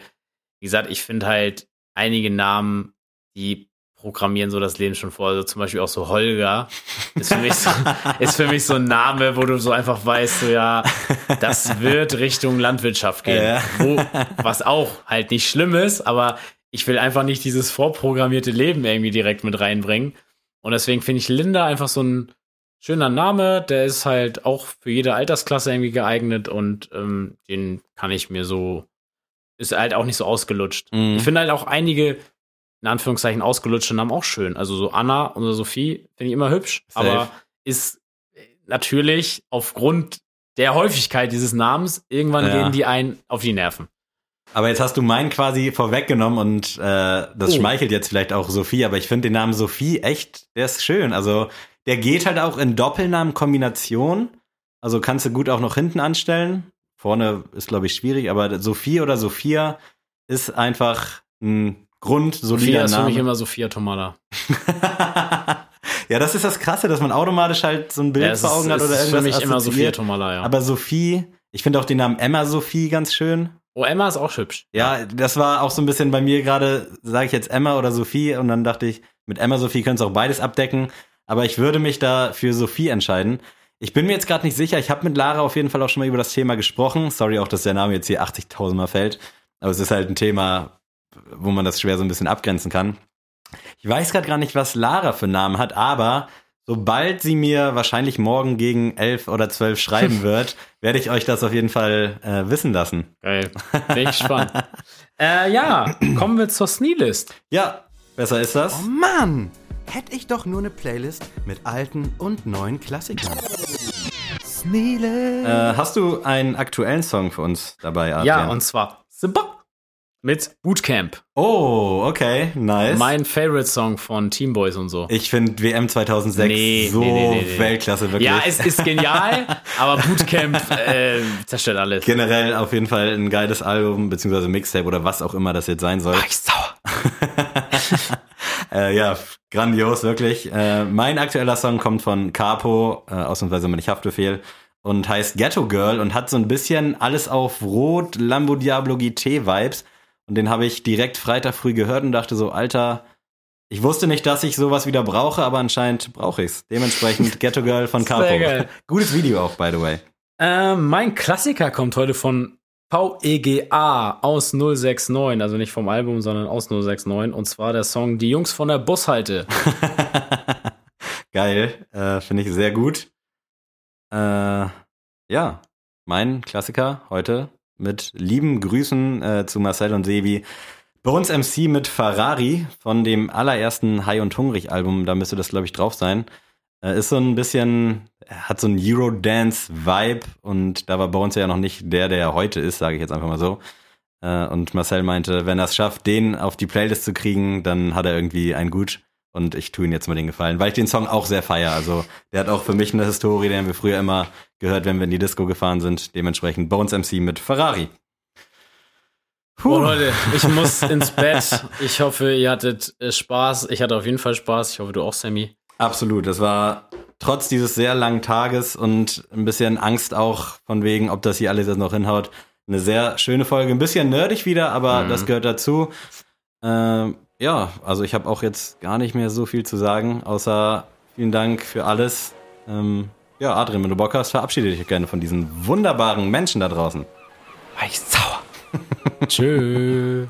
wie gesagt, ich finde halt einige Namen, die programmieren so das Leben schon vor. Also zum Beispiel auch so Holger ist für mich so, [LAUGHS] ist für mich so ein Name, wo du so einfach weißt, so ja, das wird Richtung Landwirtschaft gehen. Ja. Wo, was auch halt nicht schlimm ist, aber ich will einfach nicht dieses vorprogrammierte Leben irgendwie direkt mit reinbringen. Und deswegen finde ich Linda einfach so ein schöner Name. Der ist halt auch für jede Altersklasse irgendwie geeignet und ähm, den kann ich mir so, ist halt auch nicht so ausgelutscht. Mhm. Ich finde halt auch einige, in Anführungszeichen, ausgelutschte Namen auch schön. Also so Anna oder Sophie finde ich immer hübsch, Safe. aber ist natürlich aufgrund der Häufigkeit dieses Namens, irgendwann Ja. gehen die einen auf die Nerven. aber jetzt hast du meinen quasi vorweggenommen und äh, das Oh. schmeichelt jetzt vielleicht auch Sophie, aber ich finde den Namen Sophie echt, der ist schön. Also der geht halt auch in Doppelnamen-Kombination. Also kannst du gut auch noch hinten anstellen. Vorne ist, glaube ich, schwierig, aber Sophie oder Sophia ist einfach ein grundsolider Sophia ist für Name. mich immer Sophia Tomala. [LAUGHS] ja, das ist das Krasse, dass man automatisch halt so ein Bild Ja, vor ist, Augen hat es oder ist irgendwas für mich immer Sophia assoziiert. Tomala, ja. Aber Sophie, ich finde auch den Namen Emma Sophie ganz schön. oh, Emma ist auch hübsch. Ja, das war auch so ein bisschen bei mir gerade, sage ich jetzt Emma oder Sophie und dann dachte ich, mit Emma Sophie können es auch beides abdecken, aber ich würde mich da für Sophie entscheiden. Ich bin mir jetzt gerade nicht sicher, ich habe mit Lara auf jeden Fall auch schon mal über das Thema gesprochen. Sorry auch, dass der Name jetzt hier 80.000 Mal fällt, aber es ist halt ein Thema, wo man das schwer so ein bisschen abgrenzen kann. Ich weiß gerade gar nicht, was Lara für einen Namen hat, aber sobald sie mir wahrscheinlich morgen gegen elf oder zwölf schreiben [LAUGHS] wird, werde ich euch das auf jeden Fall äh, wissen lassen. Geil. Bin ich gespannt. [LAUGHS] äh, ja, [CLEARS THROAT] kommen wir zur Sneelist. Ja, besser ist das. Oh Mann! Hätte ich doch nur eine Playlist mit alten und neuen Klassikern. Sneele. Äh, hast du einen aktuellen Song für uns dabei, Adrian? Ja, und zwar Simba mit Bootcamp. Oh, okay, nice. Mein Favorite Song von Team Boys und so. ich finde WM 2006 Nee, so nee, nee. Weltklasse, wirklich. Ja, es ist genial, [LAUGHS] aber Bootcamp äh, zerstört alles. Generell auf jeden Fall ein geiles Album, beziehungsweise Mixtape oder was auch immer das jetzt sein soll. Ach, ich sauer. [LAUGHS] Äh, ja, grandios, wirklich. Äh, mein aktueller Song kommt von Capo, äh, ausnahmsweise mal nicht Haftbefehl, und heißt Ghetto Girl und hat so ein bisschen alles auf Rot Lambo Diablo GT Vibes. Und den habe ich direkt Freitag früh gehört und dachte so, Alter, Ich wusste nicht, dass ich sowas wieder brauche, aber anscheinend brauche ich's. Dementsprechend [LAUGHS] Ghetto Girl von Capo. [LAUGHS] Gutes Video auch, by the way. Ähm, mein Klassiker kommt heute von VEGA aus 069, also nicht vom Album, sondern aus 069. Und zwar der Song Die Jungs von der Bushalte. [LAUGHS] Geil, äh, finde ich sehr gut. Äh, ja, mein Klassiker heute mit lieben Grüßen äh, zu Marcel und Sebi. Bones MC mit Ferrari von dem allerersten High und Hungrig Album, da müsste das glaube ich drauf sein. Äh, ist so ein bisschen, hat so ein Eurodance-Vibe und da war Bones ja noch nicht der, der er heute ist, sage ich jetzt einfach mal so. Äh, und Marcel meinte, wenn er es schafft, den auf die Playlist zu kriegen, dann hat er irgendwie ein Gut. Und ich tue ihm jetzt mal den Gefallen, weil ich den Song auch sehr feier. Also der hat auch für mich eine Historie, den haben wir früher immer gehört, wenn wir in die Disco gefahren sind. Dementsprechend Bones MC mit Ferrari. Oh Leute, ich muss ins Bett. Ich hoffe, ihr hattet äh, Spaß. Ich hatte auf jeden Fall Spaß. Ich hoffe, du auch, Sammy. Absolut. Das war trotz dieses sehr langen Tages und ein bisschen Angst auch von wegen, ob das hier alles jetzt noch hinhaut. Eine sehr schöne Folge. Ein bisschen nerdig wieder, aber Mhm. das gehört dazu. Ähm, ja, also ich habe auch jetzt gar nicht mehr so viel zu sagen, außer vielen Dank für alles. Ähm, ja, Adrian, wenn du Bock hast, verabschiede dich gerne von diesen wunderbaren Menschen da draußen. War ich sauer. [LAUGHS] Tschö.